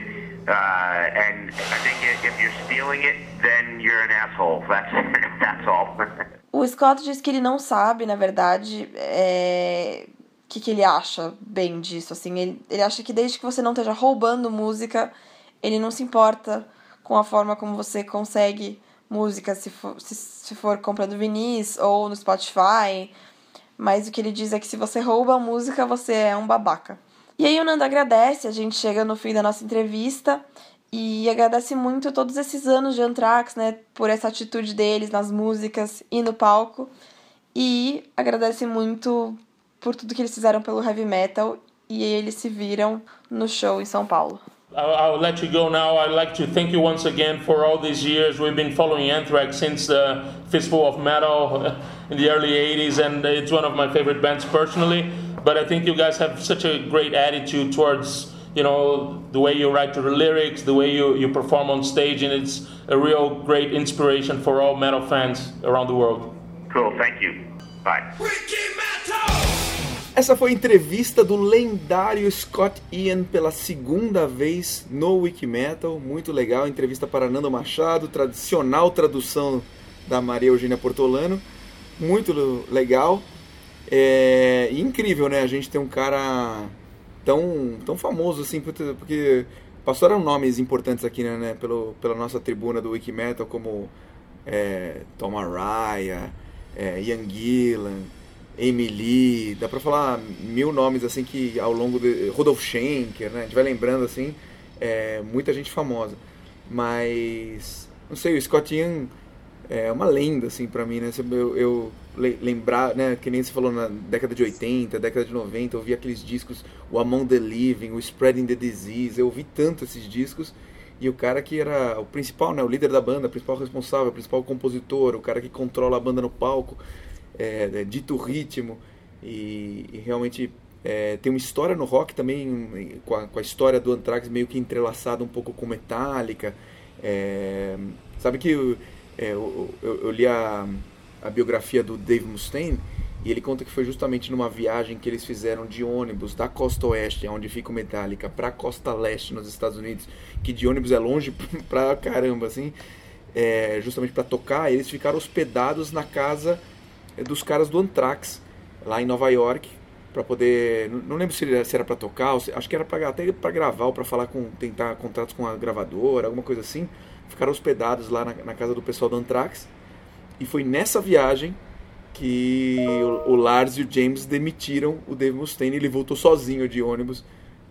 Uh, and I think if you're stealing it, then you're an asshole. (laughs) That's that's all. (laughs) O Scott diz que ele não sabe, na verdade, é... o que, que ele acha bem disso. Assim, ele, ele acha que desde que você não esteja roubando música, ele não se importa com a forma como você consegue música, se for, se, se for comprando vinis ou no Spotify. Mas o que ele diz é que se você rouba a música, você é um babaca. E aí o Nando agradece, a gente chega no fim da nossa entrevista e agradece muito todos esses anos de Anthrax, né, por essa atitude deles nas músicas e no palco. E agradece muito por tudo que eles fizeram pelo heavy metal e eles se viram no show em São Paulo. I'll, I'll, let you go now. I'd like to thank you once again for all these years. We've been following Anthrax since the Fistful of Metal (laughs) in the early 80s, and it's one of my favorite bands personally. But I think you guys have such a great attitude towards you know the way you write the lyrics the way you, you perform on stage and it's a real great inspiration for all metal fans around the world cool thank you bye essa foi a entrevista do lendário Scott Ian pela segunda vez no Wikimetal. Muito legal, entrevista para Nando Machado, tradicional tradução da Maria Eugênia Portolano. Muito legal. É incrível, né? A gente tem um cara tão, tão famoso assim, porque passaram nomes importantes aqui, né, pelo, pela nossa tribuna do Wikimetal, como é, Tom Araya, é, Ian Gillan, Emily, dá pra falar mil nomes assim que ao longo de. Rudolf Schenker, né? A gente vai lembrando assim, é, muita gente famosa. Mas. Não sei, o Scott Ian é uma lenda, assim, pra mim, né? Eu, eu lembrar, né? Que nem você falou na década de 80, década de 90, eu ouvi aqueles discos, o Among the Living, o Spreading the Disease, eu ouvi tanto esses discos. E o cara que era o principal, né? O líder da banda, o principal responsável, o principal compositor, o cara que controla a banda no palco, é, é, dito ritmo. E, e realmente é, tem uma história no rock também, com a, com a, história do Anthrax meio que entrelaçada um pouco com Metallica. É, sabe que é, eu, eu, eu, li a, a biografia do Dave Mustaine e ele conta que foi justamente numa viagem que eles fizeram de ônibus da costa oeste, onde fica o Metallica, para a costa leste nos Estados Unidos, que de ônibus é longe (laughs) pra caramba, assim, é, justamente para tocar. Eles ficaram hospedados na casa dos caras do Anthrax, lá em Nova York, para poder. Não lembro se era para tocar, acho que era pra, até para gravar ou para falar com. tentar contratos com a gravadora, alguma coisa assim ficaram hospedados lá na, na casa do pessoal do Anthrax. E foi nessa viagem que o, o, Lars e o James demitiram o Dave Mustaine. Ele voltou sozinho de ônibus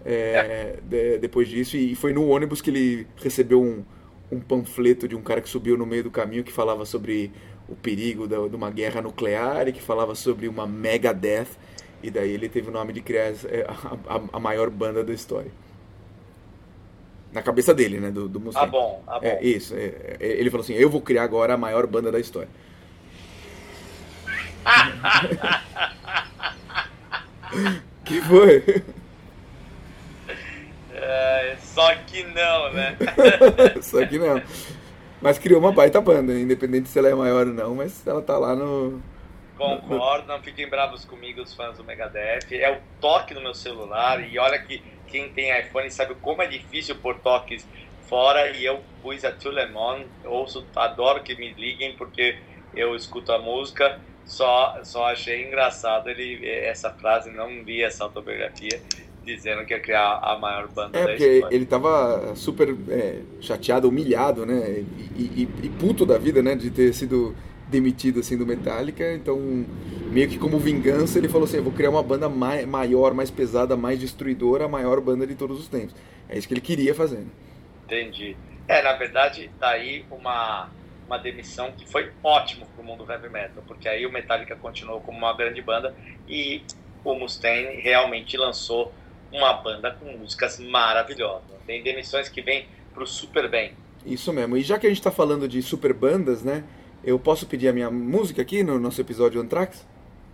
é, de, depois disso. E foi no ônibus que ele recebeu um, um panfleto de um cara que subiu no meio do caminho que falava sobre o perigo da, de uma guerra nuclear e que falava sobre uma mega death. E daí ele teve o nome de criar a, a, a maior banda da história. Na cabeça dele, né? Do, do Mustaine. Ah, bom, ah, bom. É, isso. É, é, ele falou assim: eu vou criar agora a maior banda da história. (laughs) que foi? É, só que não, né? (laughs) só que não. Mas criou uma baita banda, independente se ela é maior ou não, mas ela tá lá no. Concordo, não fiquem bravos comigo, os fãs do Megadeth. É o toque no meu celular, e olha que quem tem iPhone sabe como é difícil pôr toques fora e eu pus a Tulemon, ouço, adoro que me liguem porque eu escuto a música, Só, só achei engraçado ele essa frase, não li essa autobiografia, dizendo que ia criar a maior banda É, da porque história. ele tava super é, chateado, humilhado, né? E, e- e puto da vida, né? De ter sido demitido assim do Metallica. Então, meio que como vingança, ele falou assim: eu vou criar uma banda mai- maior, mais pesada, mais destruidora, a maior banda de todos os tempos. É isso que ele queria fazer. né? Entendi. É, na verdade, tá aí uma, uma demissão que foi ótimo pro mundo heavy metal, porque aí o Metallica continuou como uma grande banda e o Mustaine realmente lançou uma banda com músicas maravilhosas. Tem demissões que vêm pro super bem. Isso mesmo. E já que a gente tá falando de super bandas, né? Eu posso pedir a minha música aqui no nosso episódio Anthrax?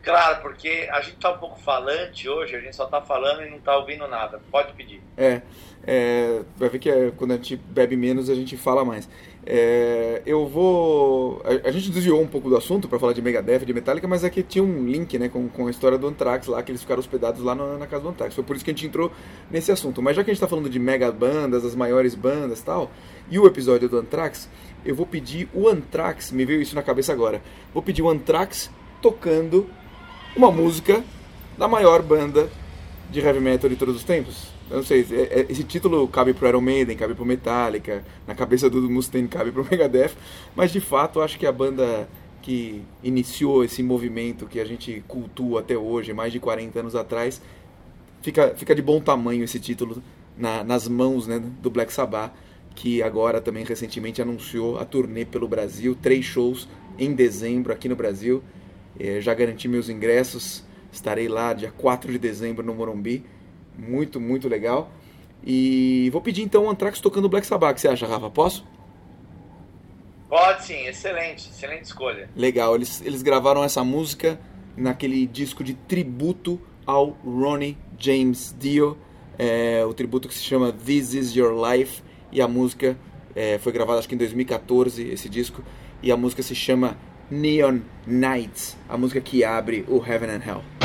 Claro, porque a gente tá um pouco falante hoje, a gente só tá falando e não tá ouvindo nada. Pode pedir. É, é, vai ver que é, quando a gente bebe menos a gente fala mais. É, eu vou. A, a gente desviou um pouco do assunto para falar de Megadeth, de Metallica, mas é que tinha um link né, com, com a história do Anthrax lá, que eles ficaram hospedados lá na, na casa do Anthrax. Foi por isso que a gente entrou nesse assunto. Mas já que a gente está falando de mega bandas, as maiores bandas tal, e o episódio do Anthrax, eu vou pedir o Anthrax, me veio isso na cabeça agora. Vou pedir o Anthrax tocando uma música da maior banda de heavy metal de todos os tempos. Eu não sei, é- é- esse título cabe pro Iron Maiden, cabe pro Metallica, na cabeça do Mustaine cabe pro (laughs) Megadeth, mas de fato acho que a banda que iniciou esse movimento que a gente cultua até hoje, mais de 40 anos atrás, fica, fica de bom tamanho esse título na- nas mãos né, do Black Sabbath, que agora também recentemente anunciou a turnê pelo Brasil, três shows em dezembro aqui no Brasil. Eh, já garanti meus ingressos, estarei lá dia 4 de dezembro no Morumbi, muito, muito legal. E vou pedir então o Anthrax tocando Black Sabbath, que você acha, Rafa? Posso? Pode sim, excelente, excelente escolha. Legal, eles, eles gravaram essa música naquele disco de tributo ao Ronnie James Dio, é, o tributo que se chama This Is Your Life, e a música é, foi gravada acho que em 2014, esse disco, e a música se chama Neon Nights, a música que abre o Heaven and Hell.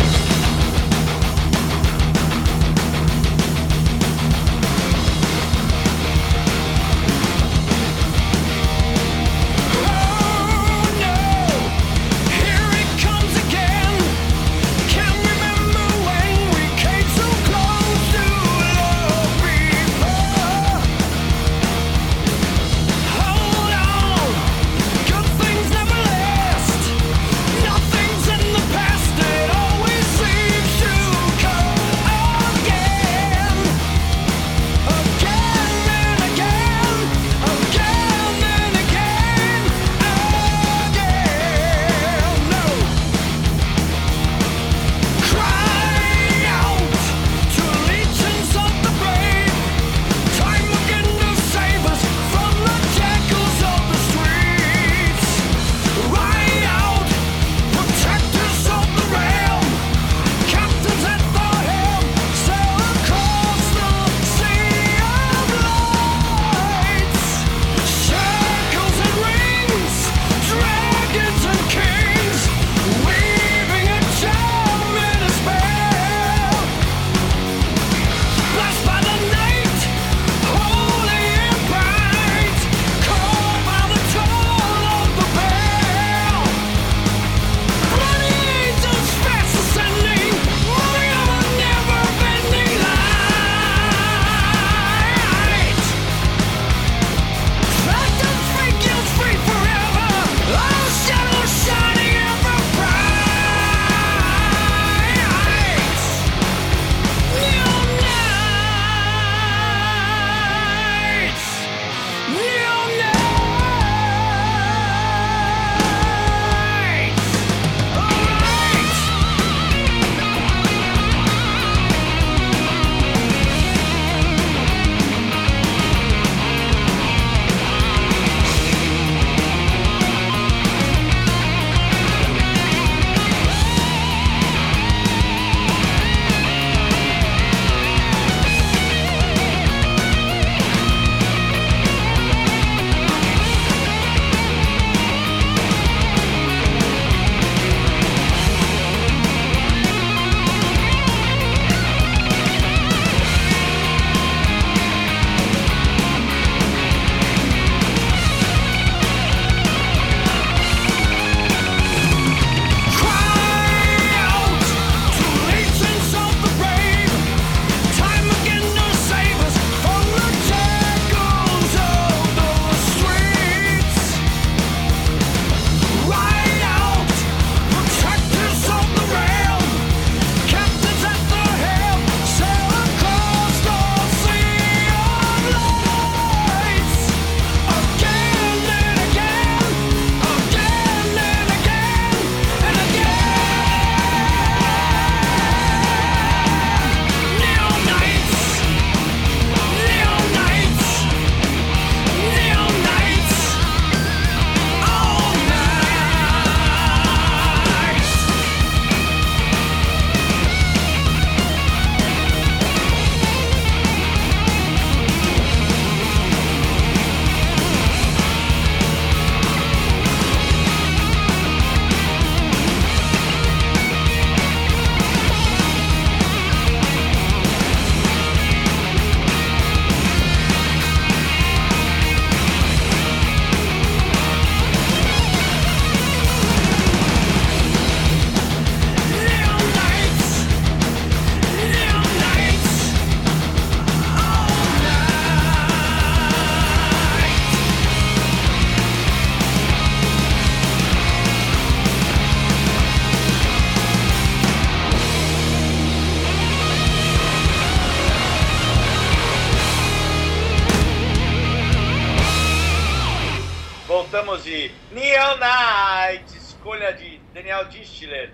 Escolha de Daniel Distler,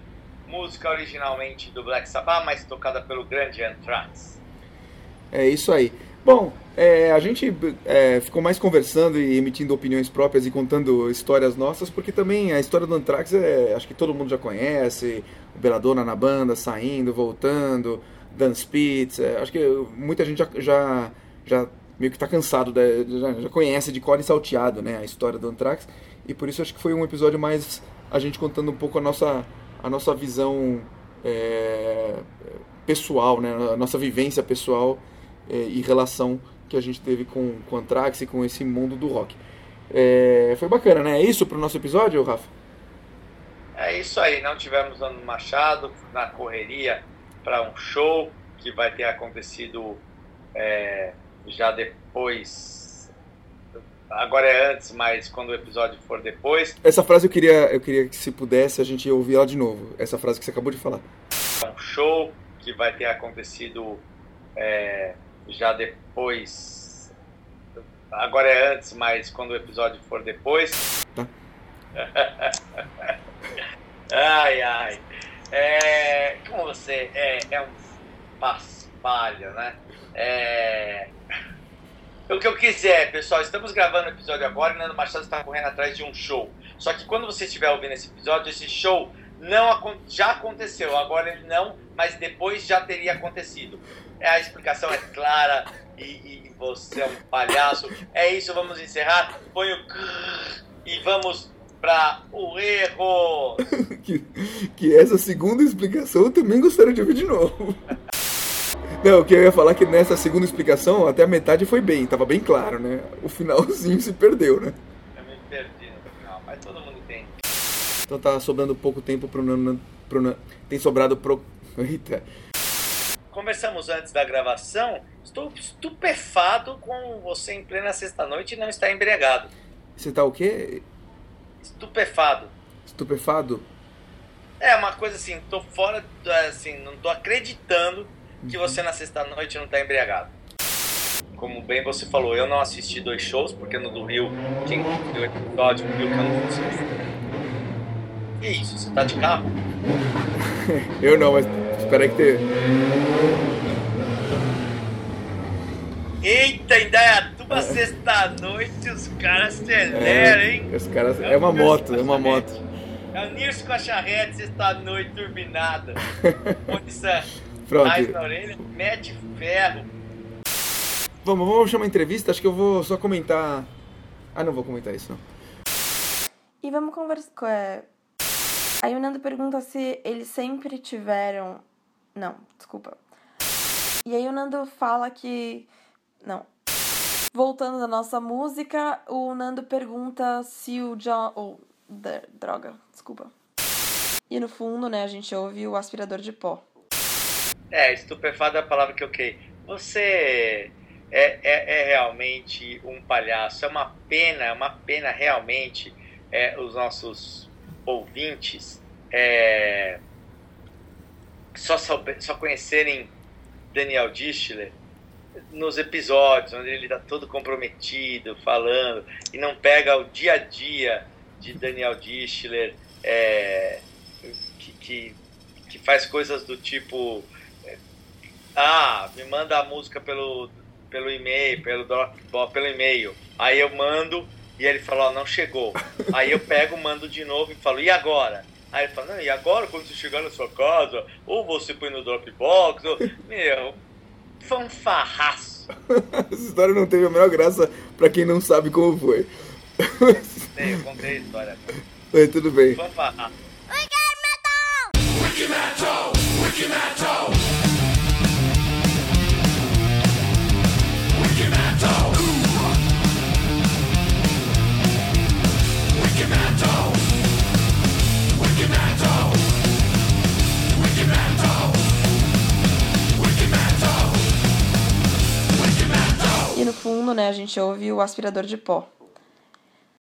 música originalmente do Black Sabbath, mas tocada pelo grande Anthrax. É isso aí. Bom, é, a gente é, ficou mais conversando e emitindo opiniões próprias e contando histórias nossas, porque também a história do Anthrax é, acho que todo mundo já conhece, o Belladonna na banda, saindo, voltando, Dan Spitz, é, acho que muita gente já, já, já meio que tá cansado, da- já, já conhece de cor e salteado né, a história do Anthrax, e por isso acho que foi um episódio mais a gente contando um pouco a nossa, a nossa visão é, pessoal, né, a nossa vivência pessoal é, e relação que a gente teve com, com o e com esse mundo do rock. É, foi bacana, né? É isso pro nosso episódio, Rafa? É isso aí, não tivemos Ano Machado na correria para um show que vai ter acontecido é, já depois. Agora é antes, mas quando o episódio for depois, Essa frase eu queria, eu queria que se pudesse a gente ouvir ela de novo. Essa frase que você acabou de falar. é um show que vai ter acontecido é, já depois. Agora é antes, mas quando o episódio for depois. Tá. (laughs) ai, ai. É, como você é, é um paspalho, né? É, o que eu quiser, pessoal, estamos gravando o episódio agora e Nando Machado está correndo atrás de um show. Só que quando você estiver ouvindo esse episódio, esse show não já aconteceu. Agora ele não, mas depois já teria acontecido. É, A explicação é clara e, e você é um palhaço. É isso, vamos encerrar. Põe o e vamos para o erro. (laughs) que, que essa segunda explicação eu também gostaria de ouvir de novo. (laughs) Não, o que eu ia falar é que nessa segunda explicação, até a metade foi bem, tava bem claro, né? O finalzinho (laughs) se perdeu, né? Eu me perdi no final, mas todo mundo entende. Então tá sobrando pouco tempo pro Nando. Pro, tem sobrado pro. Eita. Conversamos antes da gravação. Estou estupefado com você em plena sexta-noite e não está embriagado. Você tá o quê? Estupefado. Estupefado? É uma coisa assim, tô fora, assim, não tô acreditando que você na sexta-noite não tá embriagado. Como bem você falou, eu não assisti dois shows, porque no do Rio, viu o episódio que eu não consegui. Que isso, você tá de carro? (laughs) Eu não, mas espera que ter. Eita, Indaiatuba, sexta-noite, os caras aceleram, hein? os caras. É uma moto, é uma moto. É o Nirso com a charrete, sexta-noite, turbinada. (laughs) Munição, Pronto. mais na orelha, mete ferro. Vamos, vamos chamar uma entrevista? Acho que eu vou só comentar. Ah, não vou comentar isso, não. E vamos conversar. É... Aí o Nando pergunta se eles sempre tiveram. Não, desculpa. E aí o Nando fala que. Não. Voltando da nossa música, o Nando pergunta se o John. Oh, droga, desculpa. E no fundo, né, a gente ouve o aspirador de pó. É, estupefado é a palavra que eu quei. Você é, é, é realmente um palhaço. É uma pena, é uma pena realmente é, os nossos ouvintes é, só, só conhecerem Daniel Distler nos episódios, onde ele está todo comprometido, falando, e não pega o dia a dia de Daniel Distler, é, que, que, que faz coisas do tipo ah, me manda a música pelo, pelo e-mail, pelo Dropbox, pelo e-mail. Aí eu mando e ele fala, ó, não chegou. (laughs) Aí eu pego, mando de novo e falo, e agora? Aí ele fala, não, e agora quando você chegar na sua casa, ou você põe no Dropbox, ou... Meu, fanfarraço. (laughs) Essa história não teve a menor graça pra quem não sabe como foi. Né, Eu contei a história. Mas tudo bem. Fanfarraço. E no fundo, né, a gente ouve o aspirador de pó.